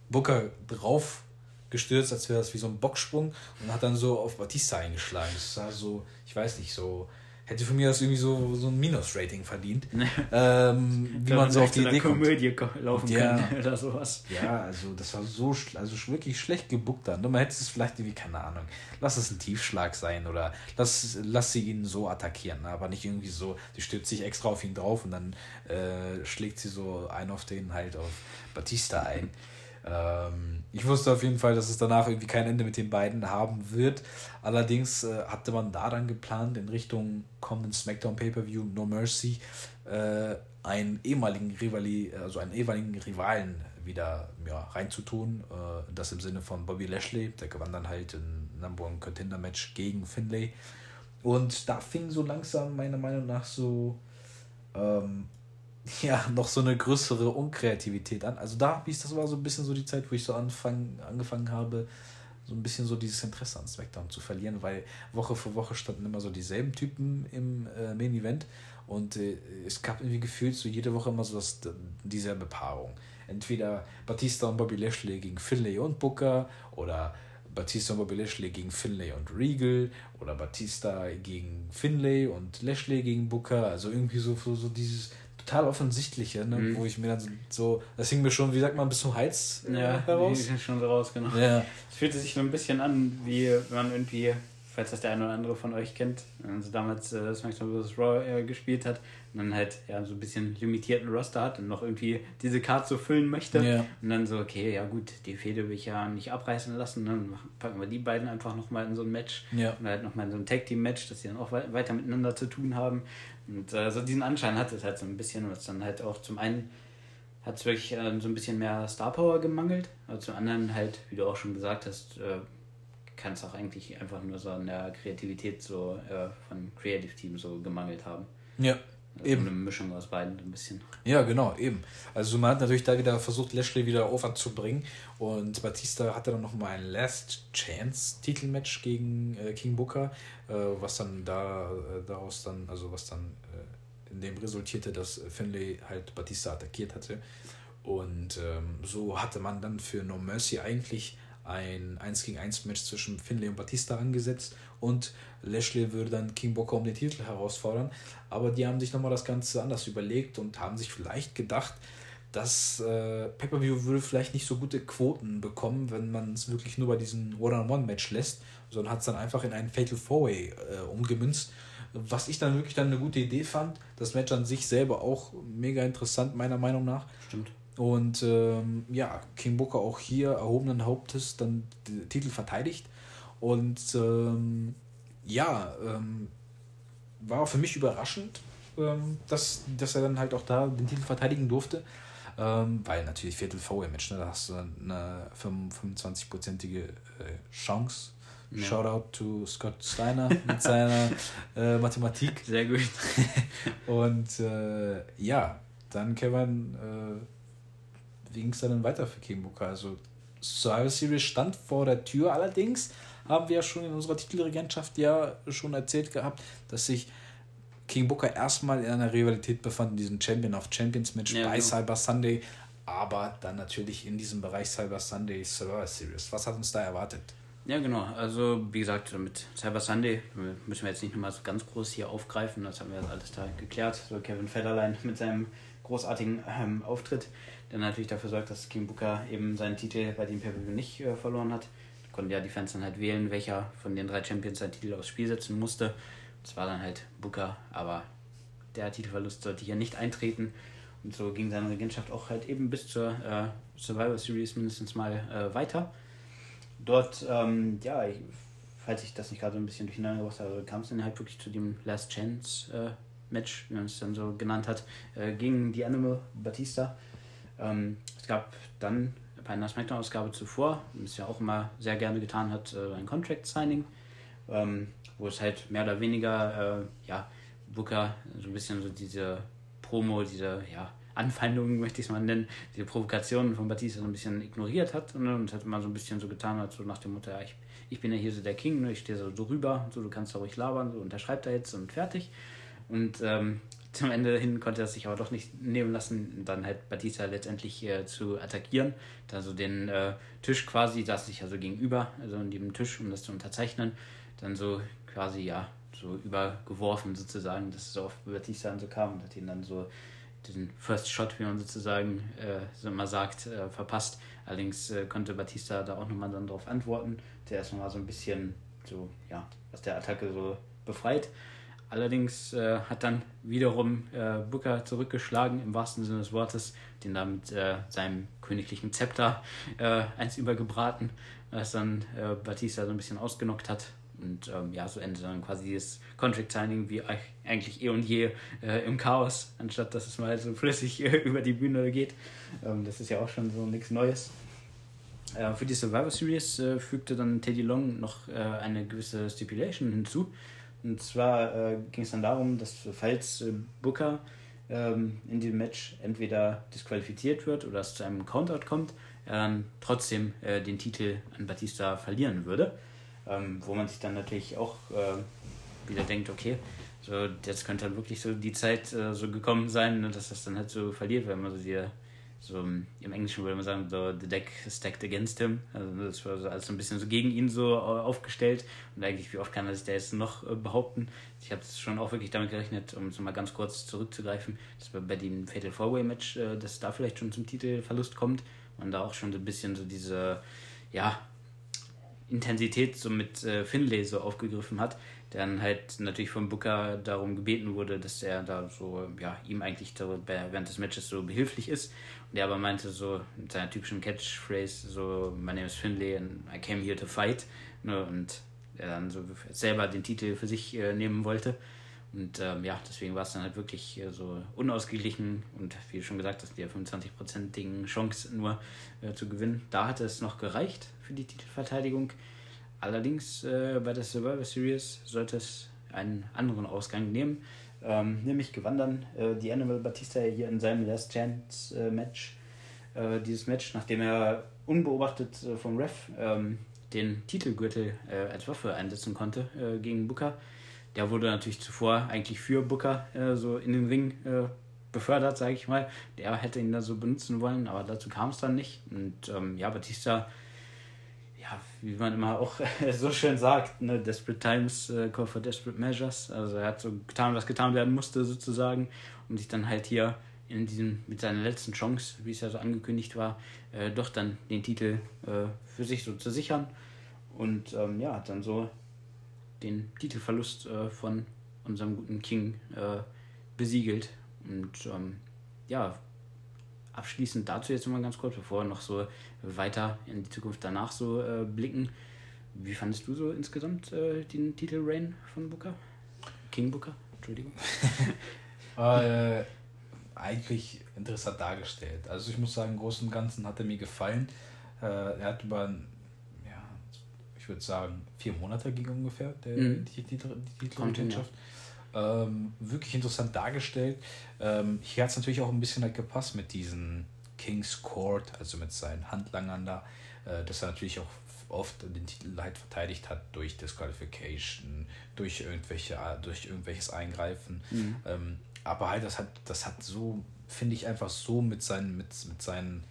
Booker drauf gestürzt, als wäre das wie so ein Bocksprung und hat dann so auf Batista eingeschlagen. Das war so, ich weiß nicht, so hätte für mich das irgendwie so, so ein Minus-Rating verdient. ähm, wie man so auf die Idee kommt. Komödie laufen ja, kann oder sowas. Ja, also das war so also wirklich schlecht gebuckt dann. Man hätte es vielleicht irgendwie, keine Ahnung, lass es ein Tiefschlag sein oder lass, lass sie ihn so attackieren, aber nicht irgendwie so, sie stürzt sich extra auf ihn drauf und dann äh, schlägt sie so ein auf den halt auf Batista ein. Ähm, ich wusste auf jeden Fall, dass es danach irgendwie kein Ende mit den beiden haben wird. Allerdings äh, hatte man da dann geplant, in Richtung kommenden SmackDown Pay-Per-View No Mercy äh, einen ehemaligen Rivali, also einen ehemaligen Rivalen wieder ja, reinzutun. Äh, das im Sinne von Bobby Lashley. Der gewann dann halt ein Number One Contender Match gegen Finlay. Und da fing so langsam meiner Meinung nach so ähm, ja, noch so eine größere Unkreativität an. Also da hieß das war so ein bisschen so die Zeit, wo ich so anfang, angefangen habe, so ein bisschen so dieses Interesse an SmackDown zu verlieren, weil Woche für Woche standen immer so dieselben Typen im äh, Main Event und äh, es gab irgendwie gefühlt so jede Woche immer so das, dieselbe Paarung. Entweder Batista und Bobby Lashley gegen Finlay und Booker oder Batista und Bobby Lashley gegen Finlay und Regal oder Batista gegen Finlay und Lashley gegen Booker. Also irgendwie so, so, so dieses, total offensichtliche, ne? Mhm. wo ich mir dann so, das hing mir schon, wie sagt man, bis zum Hals äh, ja, heraus. Ja, schon so raus, genau. Ja. Es fühlte sich so ein bisschen an, wie wenn man irgendwie, falls das der eine oder andere von euch kennt, also damals äh, SmackDown vs. Raw äh, gespielt hat und dann halt ja so ein bisschen limitierten Roster hat und noch irgendwie diese Karte so füllen möchte. Ja. Und dann so, okay, ja gut, die Fehde will ich ja nicht abreißen lassen, dann packen wir die beiden einfach nochmal in so ein Match. Ja. Und halt nochmal in so ein Tag-Team-Match, dass sie dann auch weiter miteinander zu tun haben. Und äh, so diesen Anschein hat es halt so ein bisschen, was dann halt auch zum einen hat es wirklich äh, so ein bisschen mehr Star Power gemangelt, aber zum anderen halt, wie du auch schon gesagt hast, äh, kann es auch eigentlich einfach nur so an der Kreativität so äh, von Creative Team so gemangelt haben. Ja, eben. Eine Mischung aus beiden ein bisschen. Ja, genau, eben. Also man hat natürlich da wieder versucht, Lashley wieder Aufwand zu bringen. Und Batista hatte dann nochmal ein Last Chance Titelmatch gegen äh, King Booker, äh, was dann da äh, daraus dann, also was dann äh, in dem resultierte, dass Finlay halt Batista attackiert hatte. Und ähm, so hatte man dann für No Mercy eigentlich ein 1 gegen 1 Match zwischen Finlay und Batista angesetzt und Lashley würde dann King Booker um den Titel herausfordern. Aber die haben sich nochmal das Ganze anders überlegt und haben sich vielleicht gedacht, dass äh, Pay-Per-View würde vielleicht nicht so gute Quoten bekommen, wenn man es wirklich nur bei diesem One-on-One-Match lässt, sondern hat es dann einfach in einen Fatal Four-Way äh, umgemünzt. Was ich dann wirklich dann eine gute Idee fand. Das Match an sich selber auch mega interessant, meiner Meinung nach. Stimmt. Und ähm, ja, King Booker auch hier erhobenen Hauptes dann den Titel verteidigt. Und ähm, ja, ähm, war für mich überraschend, ähm, dass, dass er dann halt auch da den Titel verteidigen durfte. Ähm, weil natürlich Viertel V-Image, ne? da hast du eine 25-prozentige äh, Chance. Ja. Shoutout to Scott Steiner mit seiner (laughs) äh, Mathematik. Sehr gut. (laughs) Und äh, ja, dann Kevin, äh, wie ging es dann weiter für King Booker? Also Survivor Series stand vor der Tür allerdings haben wir ja schon in unserer Titelregentschaft ja schon erzählt gehabt, dass sich King Booker erstmal in einer Rivalität befand, in diesem Champion of Champions Match ja, bei genau. Cyber Sunday, aber dann natürlich in diesem Bereich Cyber Sunday Survivor Series. Was hat uns da erwartet? Ja, genau. Also, wie gesagt, mit Cyber Sunday müssen wir jetzt nicht nochmal so ganz groß hier aufgreifen. Das haben wir jetzt alles da geklärt. So Kevin Federline mit seinem großartigen ähm, Auftritt, der natürlich dafür sorgt, dass King Booker eben seinen Titel bei dem pay nicht äh, verloren hat konnten ja die Fans dann halt wählen, welcher von den drei Champions seinen Titel aufs Spiel setzen musste. Das war dann halt Booker, aber der Titelverlust sollte hier nicht eintreten. Und so ging seine Regentschaft auch halt eben bis zur äh, Survivor Series mindestens mal äh, weiter. Dort, ähm, ja, ich, falls ich das nicht gerade so ein bisschen durcheinander gebracht habe, kam es dann halt wirklich zu dem Last Chance äh, Match, wie man es dann so genannt hat, äh, gegen die Animal Batista. Ähm, es gab dann bei einer Smackdown-Ausgabe zuvor, das ja auch immer sehr gerne getan hat, äh, ein Contract-Signing, ähm, wo es halt mehr oder weniger, äh, ja, Booker so ein bisschen so diese Promo, diese, ja, Anfeindungen, (laughs) möchte ich es mal nennen, diese Provokationen von Batista so ein bisschen ignoriert hat ne, und hat mal so ein bisschen so getan hat, so nach dem Motto, ja, ich, ich bin ja hier so der King, ne, ich stehe so drüber, so du kannst da ruhig labern, so unterschreibt er jetzt und fertig. Und ähm, zum Ende hin konnte er sich aber doch nicht nehmen lassen, dann halt Batista letztendlich äh, zu attackieren. Da so den äh, Tisch quasi, saß sich also gegenüber, also in dem Tisch, um das zu unterzeichnen, dann so quasi, ja, so übergeworfen sozusagen, dass es auf Batista dann so kam und hat ihn dann so den First Shot, wie man sozusagen äh, so immer sagt, äh, verpasst. Allerdings äh, konnte Batista da auch nochmal dann darauf antworten. Der nochmal so ein bisschen so, ja, aus der Attacke so befreit. Allerdings äh, hat dann wiederum äh, Booker zurückgeschlagen, im wahrsten Sinne des Wortes, den da mit äh, seinem königlichen Zepter äh, eins übergebraten, was dann äh, Batista so ein bisschen ausgenockt hat. Und ähm, ja, so endet dann quasi das Contract Signing wie eigentlich eh und je äh, im Chaos, anstatt dass es mal so flüssig (laughs) über die Bühne geht. Ähm, das ist ja auch schon so nichts Neues. für die Survivor Series fügte dann Teddy Long noch eine gewisse Stipulation hinzu und zwar äh, ging es dann darum, dass falls äh, Booker ähm, in dem Match entweder disqualifiziert wird oder es zu einem Countout kommt, er dann trotzdem äh, den Titel an Batista verlieren würde. Ähm, wo man sich dann natürlich auch äh, wieder denkt, okay, so jetzt könnte dann wirklich so die Zeit äh, so gekommen sein, ne, dass das dann halt so verliert, wenn man so die so im Englischen würde man sagen, so the deck stacked against him. Also das war so alles so ein bisschen so gegen ihn so äh, aufgestellt. Und eigentlich, wie oft kann er sich da jetzt noch äh, behaupten? Ich habe schon auch wirklich damit gerechnet, um es mal ganz kurz zurückzugreifen, dass bei dem Fatal Four-Way Match, äh, dass da vielleicht schon zum Titelverlust kommt. Und da auch schon so ein bisschen so diese, ja, Intensität so mit Finlay so aufgegriffen hat dann halt natürlich vom Booker darum gebeten wurde, dass er da so, ja, ihm eigentlich während des Matches so behilflich ist. Und er aber meinte so mit seiner typischen Catchphrase so, my name is Finlay and I came here to fight. Ne, und er dann so selber den Titel für sich äh, nehmen wollte. Und ähm, ja, deswegen war es dann halt wirklich äh, so unausgeglichen und wie schon gesagt, dass die 25%igen Chance nur äh, zu gewinnen. Da hatte es noch gereicht für die Titelverteidigung. Allerdings äh, bei der Survivor Series sollte es einen anderen Ausgang nehmen. Ähm, nämlich gewann dann äh, die Animal Batista hier in seinem Last Chance äh, Match. Äh, dieses Match, nachdem er unbeobachtet äh, vom Ref ähm, den Titelgürtel äh, als Waffe einsetzen konnte gegen Booker. Der wurde natürlich zuvor eigentlich für Booker so in den Ring befördert, sage ich mal. Der hätte ihn da so benutzen wollen, aber dazu kam es dann nicht. Und ähm, ja, Batista wie man immer auch (laughs) so schön sagt, ne, Desperate Times uh, call for desperate measures. Also er hat so getan, was getan werden musste sozusagen, um sich dann halt hier in diesem, mit seiner letzten Chance, wie es ja so angekündigt war, äh, doch dann den Titel äh, für sich so zu sichern. Und ähm, ja, hat dann so den Titelverlust äh, von unserem guten King äh, besiegelt. Und ähm, ja, abschließend dazu jetzt mal ganz kurz, bevor wir noch so weiter in die Zukunft danach so äh, blicken. Wie fandest du so insgesamt äh, den Titel Rain von Booker? King Booker, Entschuldigung. (laughs) äh, eigentlich interessant dargestellt. Also ich muss sagen, im Großen und Ganzen hat er mir gefallen. Äh, er hat über, ja, ich würde sagen, vier Monate ging ungefähr der, mhm. die, die, die Titelwirtschaft. Ähm, wirklich interessant dargestellt. Ähm, hier hat es natürlich auch ein bisschen halt gepasst mit diesen King's Court, also mit seinen Handlangern da, äh, dass er natürlich auch oft den Titel halt verteidigt hat durch Disqualification, durch irgendwelche, durch irgendwelches Eingreifen. Mhm. Ähm, aber halt, das hat, das hat so, finde ich, einfach so mit seinen, mit, mit seinen,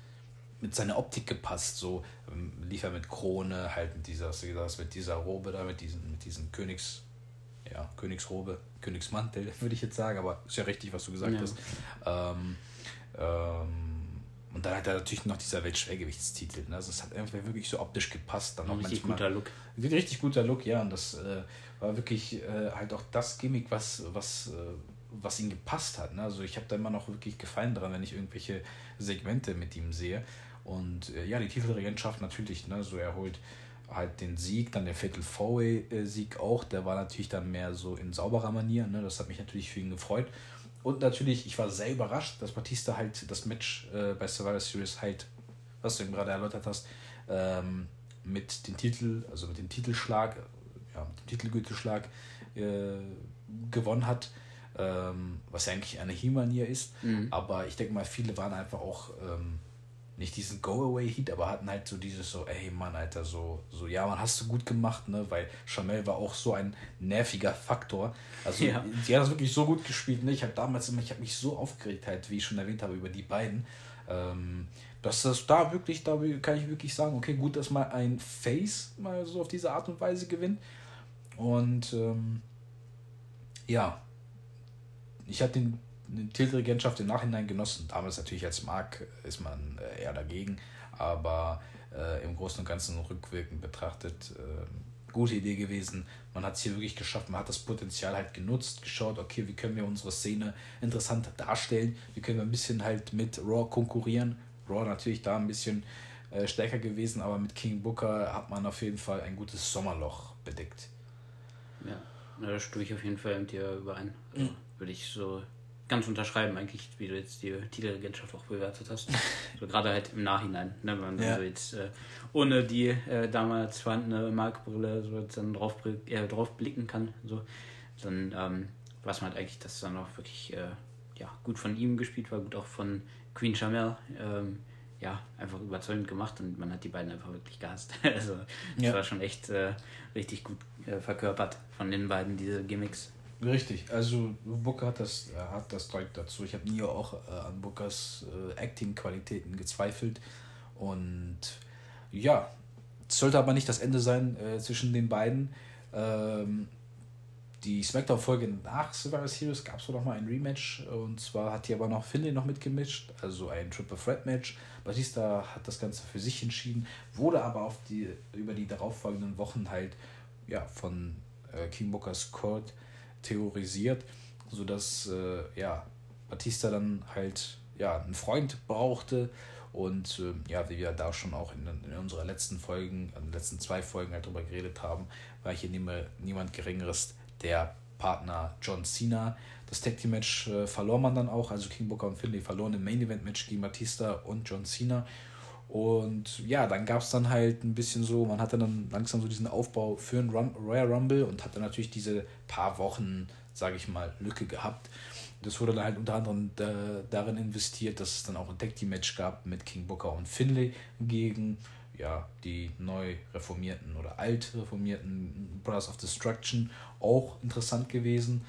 mit seiner Optik gepasst. So ähm, lief er mit Krone, halt mit dieser, mit dieser Robe da, mit diesen, mit diesen Königs, ja, Königsrobe, Königsmantel, (laughs) würde ich jetzt sagen, aber ist ja richtig, was du gesagt ja. hast. Ähm, ähm, und dann hat er natürlich noch dieser Weltschwergewichtstitel. Ne? Also es hat irgendwie wirklich so optisch gepasst. Dann auch richtig manchmal, guter Look. Richtig guter Look, ja. Und das äh, war wirklich äh, halt auch das Gimmick, was, was, äh, was ihm gepasst hat. Ne? Also ich habe da immer noch wirklich Gefallen dran, wenn ich irgendwelche Segmente mit ihm sehe. Und äh, ja, die Titelregentschaft natürlich, ne? so er holt halt den Sieg, dann der Fatal Four-Way-Sieg auch, der war natürlich dann mehr so in sauberer Manier. Ne? Das hat mich natürlich für ihn gefreut. Und natürlich, ich war sehr überrascht, dass Batista halt das Match äh, bei Survivor Series halt, was du eben gerade erläutert hast, ähm, mit dem Titel, also mit dem Titelschlag, ja, mit dem Titelgürtelschlag äh, gewonnen hat. ähm, was ja eigentlich eine He-Manier ist. Mhm. Aber ich denke mal, viele waren einfach auch ähm, nicht diesen Go-Away-Heat, aber hatten halt so dieses so, ey Mann, Alter, so, so, ja, man hast du gut gemacht, ne? Weil Chamel war auch so ein nerviger Faktor. Also ja. die hat das wirklich so gut gespielt, ne? Ich habe damals immer, ich habe mich so aufgeregt halt, wie ich schon erwähnt habe, über die beiden. Ähm, dass das da wirklich, da kann ich wirklich sagen, okay, gut, dass mal ein Face mal so auf diese Art und Weise gewinnt. Und ähm, ja, ich hatte den eine Titelregentschaft im Nachhinein genossen. Damals natürlich als Mark ist man äh, eher dagegen, aber äh, im Großen und Ganzen rückwirkend betrachtet äh, gute Idee gewesen. Man hat es hier wirklich geschafft, man hat das Potenzial halt genutzt, geschaut, okay, wie können wir unsere Szene interessant darstellen, wie können wir ein bisschen halt mit Raw konkurrieren. Raw natürlich da ein bisschen äh, stärker gewesen, aber mit King Booker hat man auf jeden Fall ein gutes Sommerloch bedeckt. Ja, da stimme ich auf jeden Fall mit dir überein. Also, mhm. Würde ich so ganz unterschreiben, eigentlich, wie du jetzt die Titelregentschaft auch bewertet hast. (laughs) so gerade halt im Nachhinein, ne, wenn man ja. so jetzt äh, ohne die äh, damals vorhandene Markbrille so dann drauf, äh, drauf blicken kann, so, dann ähm, weiß man halt eigentlich, dass es dann auch wirklich äh, ja, gut von ihm gespielt war, gut auch von Queen Chamel. Ähm, ja, einfach überzeugend gemacht und man hat die beiden einfach wirklich gehasst. (laughs) also das ja. war schon echt äh, richtig gut äh, verkörpert von den beiden, diese Gimmicks. Richtig, also Booker hat das, hat das Zeug dazu. Ich habe nie auch äh, an Bookers äh, Acting-Qualitäten gezweifelt. Und ja, sollte aber nicht das Ende sein äh, zwischen den beiden. Ähm, die Smackdown-Folge nach Survivor Series gab es noch mal ein Rematch. Und zwar hat hier aber noch Finlay noch mitgemischt, also ein Triple Threat Match. Batista hat das Ganze für sich entschieden, wurde aber auf die, über die darauffolgenden Wochen halt ja, von äh, King Bookers Court theorisiert, sodass äh, ja, Batista dann halt ja, einen Freund brauchte. Und äh, ja, wie wir da schon auch in, in unserer letzten Folgen, in den letzten zwei Folgen halt drüber geredet haben, war hier niemand Geringeres der Partner John Cena. Das Tag Team Match äh, verlor man dann auch, also King Booker und Finlay verloren im Main Event Match gegen Batista und John Cena. Und ja, dann gab es dann halt ein bisschen so, man hatte dann langsam so diesen Aufbau für einen Run, Royal Rumble und hat dann natürlich diese paar Wochen, sage ich mal, Lücke gehabt. Das wurde dann halt unter anderem da, darin investiert, dass es dann auch ein Tag Match gab mit King Booker und Finlay gegen ja, die neu reformierten oder alt reformierten Brothers of Destruction. Auch interessant gewesen.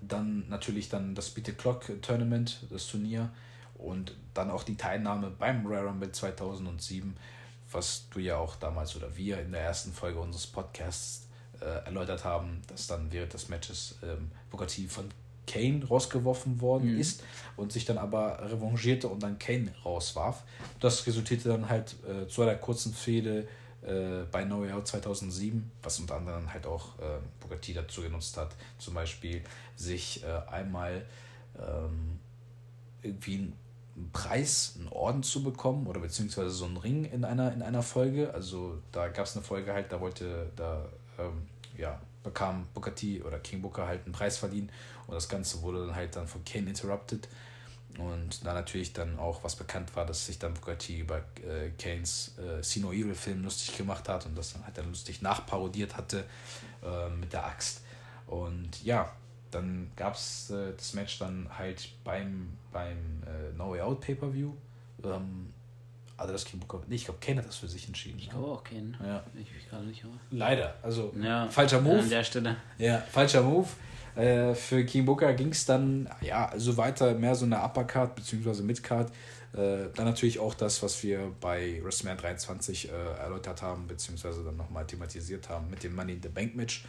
Dann natürlich dann das Beat the Clock Tournament, das Turnier und dann auch die Teilnahme beim Royal Rumble 2007, was du ja auch damals oder wir in der ersten Folge unseres Podcasts äh, erläutert haben, dass dann während des Matches ähm, Booker T von Kane rausgeworfen worden mhm. ist und sich dann aber revanchierte und dann Kane rauswarf. Das resultierte dann halt äh, zu einer kurzen Fehde äh, bei No Way Out 2007, was unter anderem halt auch äh, Booker T dazu genutzt hat, zum Beispiel sich äh, einmal ähm, irgendwie einen Preis, einen Orden zu bekommen oder beziehungsweise so einen Ring in einer, in einer Folge. Also da gab es eine Folge halt, da wollte, da ähm, ja, bekam Booker T oder King Booker halt einen Preis verliehen und das Ganze wurde dann halt dann von Kane interrupted. Und da natürlich dann auch was bekannt war, dass sich dann Booker T über äh, Kanes äh, See No Evil Film lustig gemacht hat und das dann halt dann lustig nachparodiert hatte äh, mit der Axt. Und ja, dann gab es äh, das Match dann halt beim, beim äh, No Way Out Pay-Per-View. Ähm, also das King Booker, nee, ich glaube, Kane hat das für sich entschieden. Ich glaube auch Kane. Ja. Ich mich gerade nicht, aber. Leider, also ja, falscher Move. An der Stelle. Ja, falscher Move. Äh, für King Booker ging es dann ja so weiter, mehr so eine Uppercard bzw. Midcard. Äh, dann natürlich auch das, was wir bei WrestleMania 23 äh, erläutert haben, beziehungsweise dann nochmal thematisiert haben mit dem Money in the Bank Match.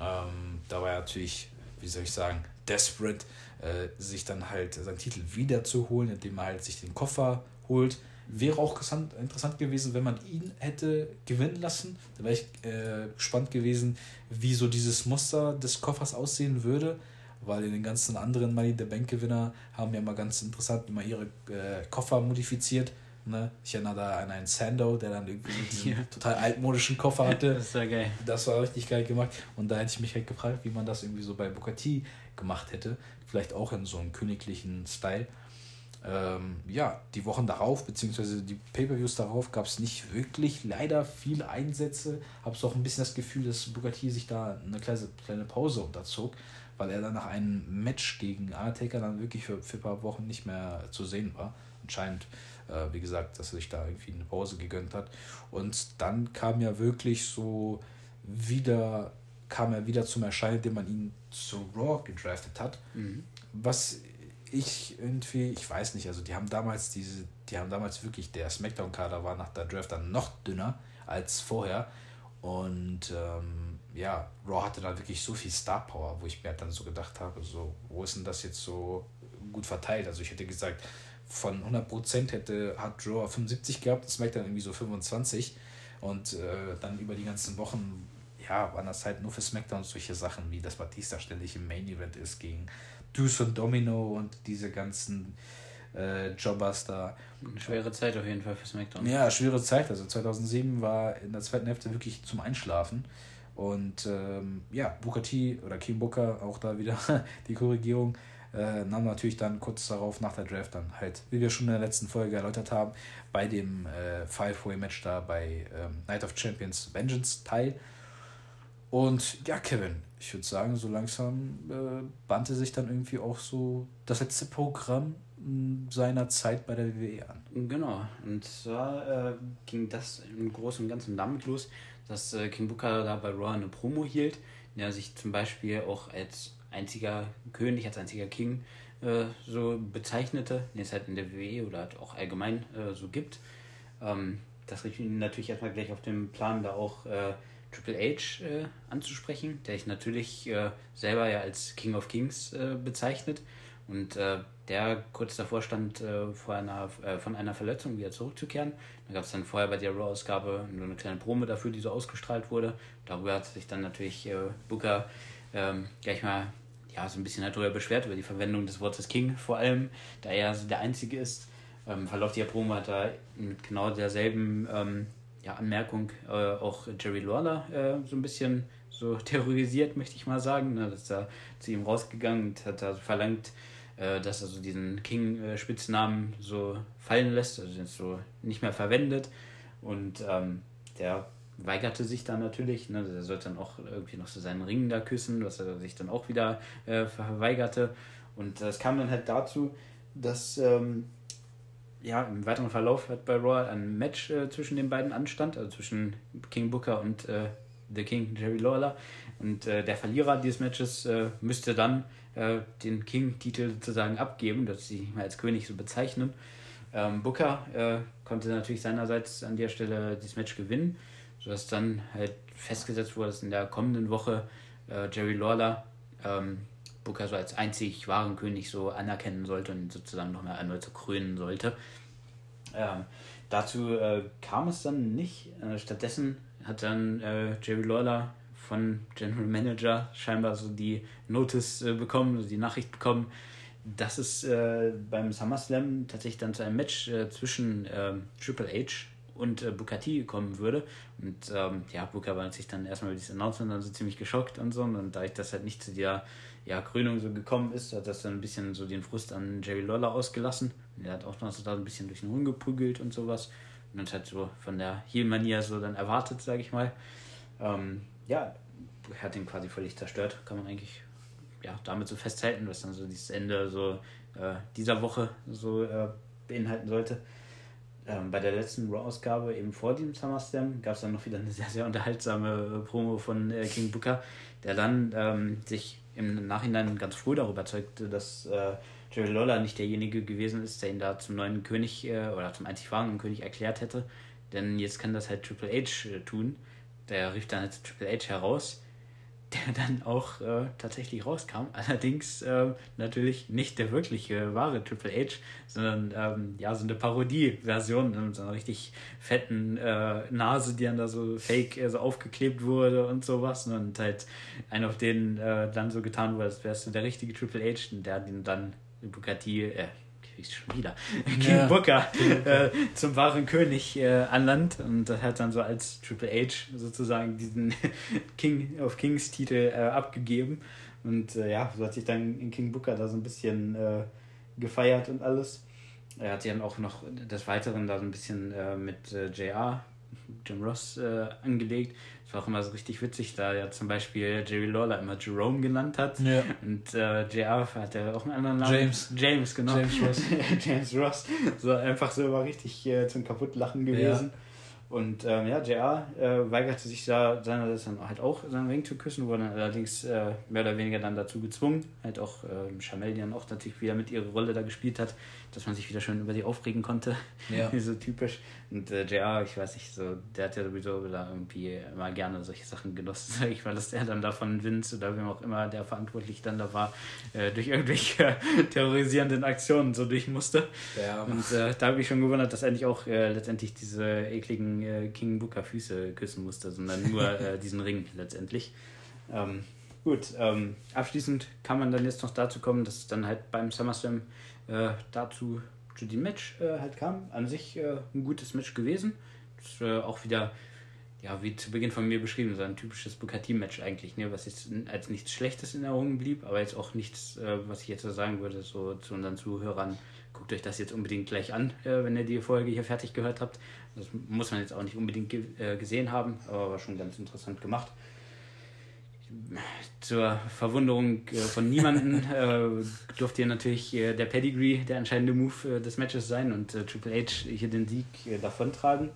Ähm, da war er natürlich wie soll ich sagen, desperate, äh, sich dann halt seinen Titel wiederzuholen, indem er halt sich den Koffer holt. Wäre auch interessant, gewesen, wenn man ihn hätte gewinnen lassen. Da wäre ich äh, gespannt gewesen, wie so dieses Muster des Koffers aussehen würde. Weil in den ganzen anderen Money the Bank Gewinner haben ja immer ganz interessant immer ihre äh, Koffer modifiziert. Ne? Ich erinnere da an einen Sando, der dann irgendwie diesen (laughs) ja. total altmodischen Koffer hatte. (laughs) Das war geil. Das war richtig geil gemacht. Und da hätte ich mich halt gefragt, wie man das irgendwie so bei Bukati gemacht hätte. Vielleicht auch in so einem königlichen Style. Ähm, ja, die Wochen darauf, beziehungsweise die Pay-Per-Views darauf, gab es nicht wirklich leider viele Einsätze. Habe so auch ein bisschen das Gefühl, dass Bugatti sich da eine kleine, kleine Pause unterzog, weil er dann nach einem Match gegen Undertaker dann wirklich für, für ein paar Wochen nicht mehr zu sehen war. Anscheinend, wie gesagt, dass er sich da irgendwie eine Pause gegönnt hat. Und dann kam ja wirklich so wieder, kam er wieder zum Erscheinen, indem man ihn zu Raw gedraftet hat. Mhm. Was ich irgendwie, ich weiß nicht, also die haben damals diese, die haben damals wirklich, der Smackdown-Kader war nach der Draft dann noch dünner als vorher. Und ähm, ja, Raw hatte dann wirklich so viel Star Power, wo ich mir dann so gedacht habe, so, wo ist denn das jetzt so gut verteilt? Also ich hätte gesagt, von 100% hätte, hat Raw 75 gehabt, SmackDown irgendwie so 25. Und äh, dann über die ganzen Wochen, ja, waren das halt nur für SmackDown solche Sachen, wie das Batista ständig im Main Event ist gegen Deuce und Domino und diese ganzen äh, Jobbers da. Eine schwere Zeit auf jeden Fall für SmackDown. Ja, schwere Zeit. Also 2007 war in der zweiten Hälfte wirklich zum Einschlafen. Und ähm, ja, Booker T oder King Booker, auch da wieder (laughs) die Korrigierung, äh, nahm natürlich dann kurz darauf nach der Draft dann halt, wie wir schon in der letzten Folge erläutert haben, bei dem äh, Five-Way-Match da bei ähm, Night of Champions Vengeance teil. Und ja, Kevin, ich würde sagen, so langsam äh, bannte sich dann irgendwie auch so das letzte Programm hm, seiner Zeit bei der WWE an. Genau, und zwar äh, ging das im Großen und Ganzen damit los, dass äh, King Booker da bei Raw eine Promo hielt, der sich zum Beispiel auch als einziger König, als einziger King äh, so bezeichnete, den es halt in der WWE oder halt auch allgemein äh, so gibt. Ähm, das rief ihn natürlich erstmal gleich auf den Plan, da auch äh, Triple H äh, anzusprechen, der sich natürlich äh, selber ja als King of Kings äh, bezeichnet und der kurz davor stand, vor einer, von einer Verletzung wieder zurückzukehren. Da gab es dann vorher bei der Raw-Ausgabe nur eine kleine Promo dafür, die so ausgestrahlt wurde. Darüber hat sich dann natürlich Booker ähm, gleich mal ja, so ein bisschen halt darüber beschwert, über die Verwendung des Wortes King vor allem, da er so der Einzige ist. Im Verlauf der Promo hat er mit genau derselben ähm, ja, Anmerkung äh, auch Jerry Lawler äh, so ein bisschen so (laughs) terrorisiert, möchte ich mal sagen. Ne? Dass er zu ihm rausgegangen und hat also verlangt, äh, dass er so diesen King-Spitznamen so fallen lässt, also den so nicht mehr verwendet. Und ähm, der weigerte sich dann natürlich. Ne? Der sollte dann auch irgendwie noch so seinen Ring da küssen, was er sich dann auch wieder äh, verweigerte. Und es kam dann halt dazu, dass ähm, ja, im weiteren Verlauf hat bei Raw ein Match äh, zwischen den beiden anstand, also zwischen King Booker und äh, The King Jerry Lawler. Und äh, der Verlierer dieses Matches äh, müsste dann äh, den King-Titel sozusagen abgeben, dass sie ihn als König so bezeichnen. Ähm, Booker äh, konnte natürlich seinerseits an der Stelle dieses Match gewinnen, sodass dann halt festgesetzt wurde, dass in der kommenden Woche Jerry Lawler ähm, Booker so als einzig wahren König so anerkennen sollte und sozusagen nochmal erneut so krönen sollte. Ähm, dazu äh, kam es dann nicht. Äh, stattdessen hat dann äh, Jerry Lawler von General Manager scheinbar so die Notice äh, bekommen, also die Nachricht bekommen, dass es äh, beim SummerSlam tatsächlich dann zu einem Match äh, zwischen ähm, Triple H und äh, Booker T kommen würde. Und ähm, ja, Booker war sich dann erstmal über dieses Announcement dann so ziemlich geschockt und so. Und da ich das halt nicht zu der ja, Krönung so gekommen ist, hat das dann ein bisschen so den Frust an Jerry Lawler ausgelassen. Der hat auch noch so da ein bisschen durch den Hund geprügelt und sowas. Und das hat so von der Heel-Manier so dann erwartet, sage ich mal. Ähm, ja, hat ihn quasi völlig zerstört, kann man eigentlich ja, damit so festhalten, was dann so dieses Ende so äh, dieser Woche so äh, beinhalten sollte. Ähm, bei der letzten Raw-Ausgabe, eben vor diesem SummerSlam, gab es dann noch wieder eine sehr, sehr unterhaltsame Promo von äh, King Booker, der dann ähm, sich im Nachhinein ganz früh darüber zeugte, dass äh, Jerry Lawler nicht derjenige gewesen ist, der ihn da zum neuen König äh, oder zum einzig wahren König erklärt hätte. Denn jetzt kann das halt Triple H äh, tun. Der rief dann jetzt Triple H heraus der dann auch äh, tatsächlich rauskam. (laughs) Allerdings äh, natürlich nicht der wirkliche wahre Triple H, sondern ähm, ja, so eine Parodie-Version mit so einer richtig fetten äh, Nase, die dann da so fake äh, so aufgeklebt wurde und sowas. Und halt einer, auf den äh, dann so getan wurde, als wärst du der richtige Triple H, und der ihn dann Bugatti, äh, schon wieder, (laughs) King ja. Booker äh, zum wahren König äh, anlandt und hat dann so als Triple H sozusagen diesen (laughs) King of Kings Titel äh, abgegeben. Und äh, ja, so hat sich dann King Booker da so ein bisschen äh, gefeiert und alles. er hat sich dann auch noch des Weiteren da so ein bisschen äh, mit JR, Jim Ross, angelegt. War auch immer so richtig witzig, da ja zum Beispiel Jerry Lawler immer Jerome genannt hat. Ja. Und äh, JR hat ja auch einen anderen Namen. James. James, genau. James Ross. (laughs) James Ross. So einfach so war richtig äh, zum Kaputtlachen gewesen. Ja. Und ähm, ja, JR äh, weigerte sich da seinerseits dann halt auch seinen Ring zu küssen, wurde dann allerdings äh, mehr oder weniger dann dazu gezwungen. Halt auch äh, Chamel, die dann auch natürlich wieder mit ihrer Rolle da gespielt hat, dass man sich wieder schön über sie aufregen konnte. Ja. (laughs) so typisch. Und äh, JR, ich weiß nicht, so, der hat ja sowieso da irgendwie immer gerne solche Sachen genossen, (laughs) sag ich mal, dass der dann da von Vince oder wem auch immer der verantwortlich dann da war, äh, durch irgendwelche (laughs) terrorisierenden Aktionen so durch musste. Ja. Und äh, da habe ich schon gewundert, dass er nicht auch äh, letztendlich diese ekligen äh, King Booker Füße küssen musste, sondern nur äh, diesen Ring letztendlich. Ähm, gut, ähm, abschließend kann man dann jetzt noch dazu kommen, dass es dann halt beim SummerSlam äh, dazu zu dem Match äh, halt kam. An sich äh, ein gutes Match gewesen. Das, äh, auch wieder, ja, wie zu Beginn von mir beschrieben, so ein typisches Booker T-Match eigentlich, ne, was jetzt als nichts Schlechtes in Erinnerung blieb, aber jetzt auch nichts, äh, was ich jetzt so sagen würde, so zu unseren Zuhörern, guckt euch das jetzt unbedingt gleich an, äh, wenn ihr die Folge hier fertig gehört habt. Das muss man jetzt auch nicht unbedingt ge gesehen haben, aber war schon ganz interessant gemacht zur Verwunderung äh, von niemanden (laughs) äh, durfte hier natürlich äh, der Pedigree der entscheidende Move des Matches sein und Triple H hier den Sieg davontragen.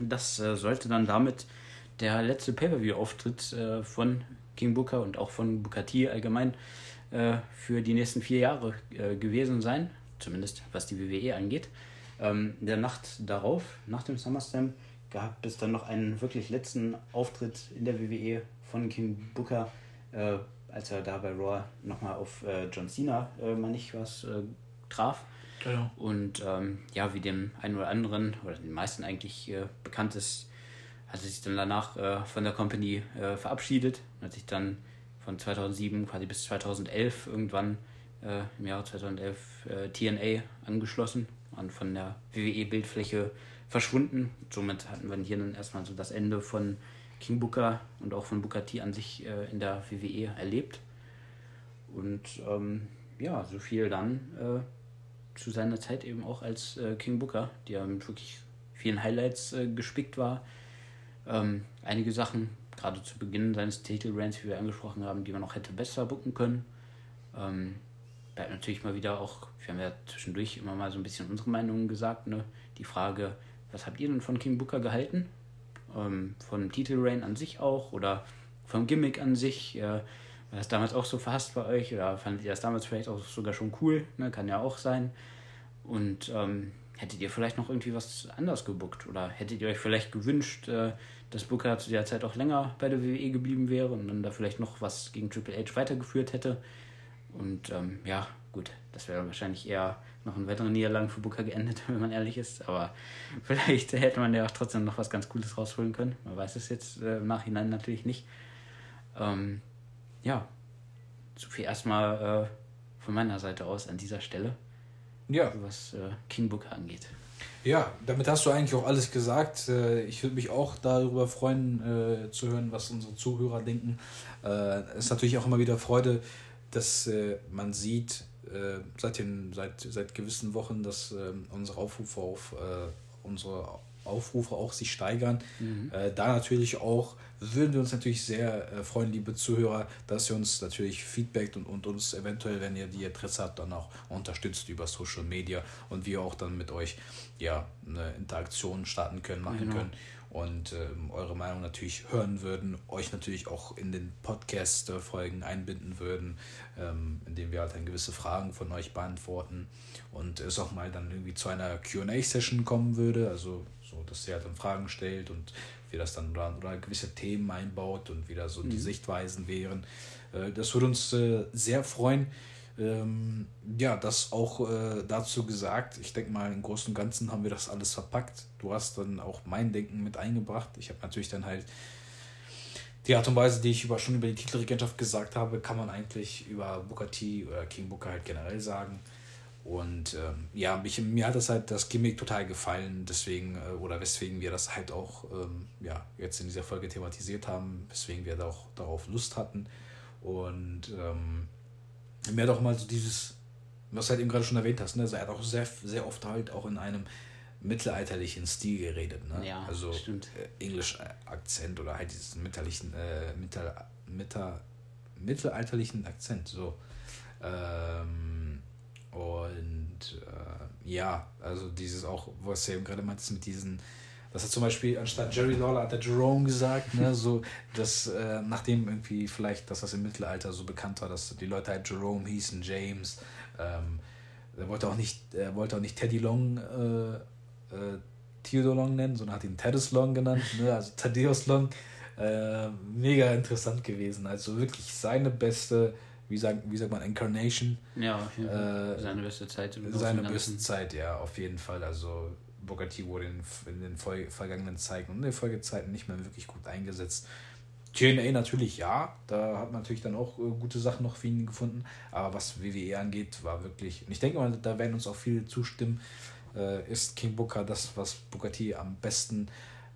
Das sollte dann damit der letzte Pay-Per-View-Auftritt von King Booker und auch von Booker T allgemein für die nächsten vier Jahre gewesen sein, zumindest was die WWE angeht. Ähm, der Nacht darauf, nach dem SummerSlam, gab es dann noch einen wirklich letzten Auftritt in der WWE von King Booker, äh, als er da bei Raw nochmal auf äh, John Cena, äh, meine ich, was äh, traf. Genau. Und ähm, ja, wie dem einen oder anderen, oder den meisten eigentlich äh, bekannt ist, hat er sich dann danach äh, von der Company verabschiedet und hat sich dann von 2007 quasi bis 2011 irgendwann im Jahr 2011 äh, TNA angeschlossen und von der WWE-Bildfläche verschwunden. Somit hatten wir hier dann erstmal so das Ende von King Booker und auch von Booker T an sich äh, in der WWE erlebt. Und ähm, ja, so viel dann äh, zu seiner Zeit eben auch als äh, King Booker, der mit wirklich vielen Highlights äh, gespickt war. Ähm, einige Sachen, gerade zu Beginn seines Titelreigns, wie wir angesprochen haben, die man noch hätte besser booken können. Ähm, bleibt natürlich mal wieder auch, wir haben ja zwischendurch immer mal so ein bisschen unsere Meinungen gesagt, ne? Die Frage, was habt ihr denn von King Booker gehalten? Ähm, von Titelreign an sich auch oder vom Gimmick an sich. Äh, war das damals auch so verhasst bei euch oder fandet ihr das damals vielleicht auch sogar schon cool? Ne? Kann ja auch sein. Und ähm, hättet ihr vielleicht noch irgendwie was anders gebuckt oder hättet ihr euch vielleicht gewünscht, äh, dass Booker zu der Zeit auch länger bei der WWE geblieben wäre und dann da vielleicht noch was gegen Triple H weitergeführt hätte? Und ähm, ja, gut, das wäre wahrscheinlich eher noch in weiteren Niederlagen für Booker geendet, (laughs) wenn man ehrlich ist. Aber vielleicht (laughs) hätte man ja auch trotzdem noch was ganz Cooles rausholen können. Man weiß es jetzt äh, im Nachhinein natürlich nicht. Ähm, ja, so viel erstmal äh, von meiner Seite aus an dieser Stelle. Ja. Was äh, King Booker angeht. Ja, damit hast du eigentlich auch alles gesagt. Äh, ich würde mich auch darüber freuen, äh, zu hören, was unsere Zuhörer denken. Äh, es ist natürlich auch immer wieder Freude, dass man sieht, äh, seit, den, seit, seit gewissen Wochen, dass äh, unsere Aufrufe auf äh, unsere Aufrufe auch sich steigern. Mhm. Äh, da natürlich auch würden wir uns natürlich sehr äh, freuen, liebe Zuhörer, dass ihr uns natürlich Feedback und, und uns eventuell, wenn ihr die Adresse habt, dann auch unterstützt über Social Media und wir auch dann mit euch ja eine Interaktion starten können, machen genau. können und ähm, eure Meinung natürlich hören würden, euch natürlich auch in den Podcast-Folgen einbinden würden, ähm, indem wir halt dann gewisse Fragen von euch beantworten und es auch mal dann irgendwie zu einer QA-Session kommen würde, also so, dass ihr halt dann Fragen stellt und wir das dann oder, oder gewisse Themen einbaut und wieder so mhm. die Sichtweisen wären. Äh, das würde uns äh, sehr freuen. Ähm, ja, das auch äh, dazu gesagt. Ich denke mal, im Großen und Ganzen haben wir das alles verpackt. Du hast dann auch mein Denken mit eingebracht. Ich habe natürlich dann halt die Art und Weise, die ich über, schon über die Titelregentschaft gesagt habe, kann man eigentlich über Booker T oder King Booker halt generell sagen. Und ähm, ja, mich, mir hat das halt das Gimmick total gefallen, deswegen, äh, oder weswegen wir das halt auch ähm, ja, jetzt in dieser Folge thematisiert haben, weswegen wir da auch darauf Lust hatten. Und ähm, mir hat auch mal so dieses was du halt eben gerade schon erwähnt hast, ne? Also er hat auch sehr, sehr oft halt auch in einem mittelalterlichen Stil geredet, ne? Ja, also stimmt. Äh, Englisch-Akzent oder halt diesen mittelalterlichen, äh, mittel, mittel, mittelalterlichen Akzent, so. Ähm, und äh, ja, also dieses auch, was du eben gerade meintest mit diesen das hat zum Beispiel anstatt Jerry Lawler hat der Jerome gesagt, ne, so, dass äh, nachdem irgendwie vielleicht, dass das im Mittelalter so bekannt war, dass die Leute halt Jerome hießen, James, ähm, er wollte auch nicht, er wollte auch nicht Teddy Long äh, äh, Theodore Long nennen, sondern hat ihn Thaddeus Long genannt, ne, also Thaddeus Long. Äh, mega interessant gewesen. Also wirklich seine beste, wie sagt, wie sagt man, Incarnation. Ja, äh, seine beste Zeit. Seine beste Zeit, ja, auf jeden Fall. Also Booker T wurde in, in den vergangenen Zeiten und in den Folgezeiten nicht mehr wirklich gut eingesetzt. TNA natürlich ja, da hat man natürlich dann auch äh, gute Sachen noch für ihn gefunden, aber was WWE angeht, war wirklich, und ich denke mal, da werden uns auch viele zustimmen, äh, ist King Booker das, was Booker T am besten,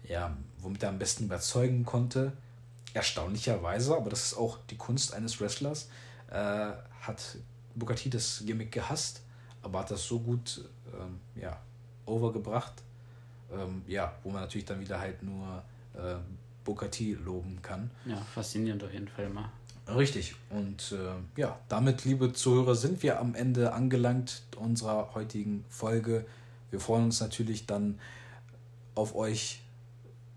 ja, womit er am besten überzeugen konnte. Erstaunlicherweise, aber das ist auch die Kunst eines Wrestlers, äh, hat Booker T das Gimmick gehasst, aber hat das so gut, ähm, ja, overgebracht. Ähm, ja, wo man natürlich dann wieder halt nur äh, Booker T loben kann. Ja, faszinierend auf jeden Fall mal. Richtig. Und äh, ja, damit, liebe Zuhörer, sind wir am Ende angelangt unserer heutigen Folge. Wir freuen uns natürlich dann auf euch,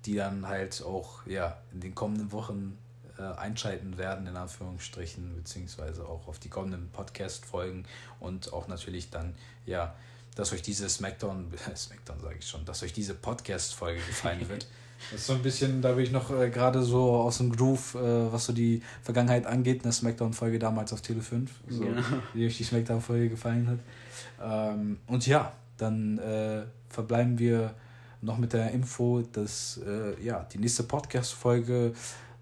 die dann halt auch ja, in den kommenden Wochen äh, einschalten werden, in Anführungsstrichen, beziehungsweise auch auf die kommenden Podcast-Folgen und auch natürlich dann ja dass euch diese Smackdown, (laughs) Smackdown sage ich schon, dass euch diese Podcast-Folge gefallen wird. (laughs) Das ist so ein bisschen, da bin ich noch äh, gerade so aus dem Groove, äh, was so die Vergangenheit angeht, eine Smackdown-Folge damals auf Tele 5, so, genau. wie euch die Smackdown-Folge gefallen hat. Ähm, und ja, dann äh, verbleiben wir noch mit der Info, dass äh, ja, die nächste Podcast-Folge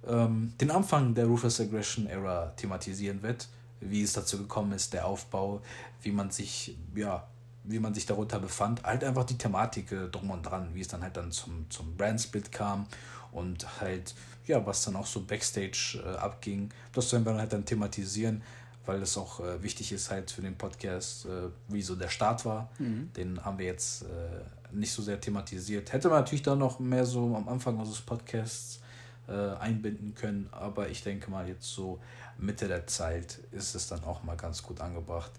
ähm, den Anfang der Ruthless Aggression Era thematisieren wird, wie es dazu gekommen ist, der Aufbau, wie man sich ja wie man sich darunter befand, halt einfach die Thematik äh, drum und dran, wie es dann halt dann zum, zum Brandsplit kam und halt, ja, was dann auch so Backstage äh, abging. Das werden wir halt dann thematisieren, weil es auch äh, wichtig ist halt für den Podcast, äh, wie so der Start war. Mhm. Den haben wir jetzt äh, nicht so sehr thematisiert. Hätte man natürlich dann noch mehr so am Anfang unseres Podcasts äh, einbinden können, aber ich denke mal jetzt so Mitte der Zeit ist es dann auch mal ganz gut angebracht.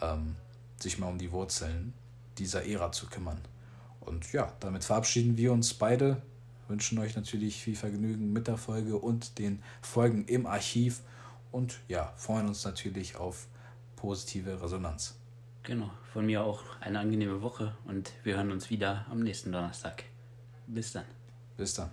Ähm, sich mal um die Wurzeln dieser Ära zu kümmern. Und ja, damit verabschieden wir uns beide, wünschen euch natürlich viel Vergnügen mit der Folge und den Folgen im Archiv und ja, freuen uns natürlich auf positive Resonanz. Genau, von mir auch eine angenehme Woche und wir hören uns wieder am nächsten Donnerstag. Bis dann. Bis dann.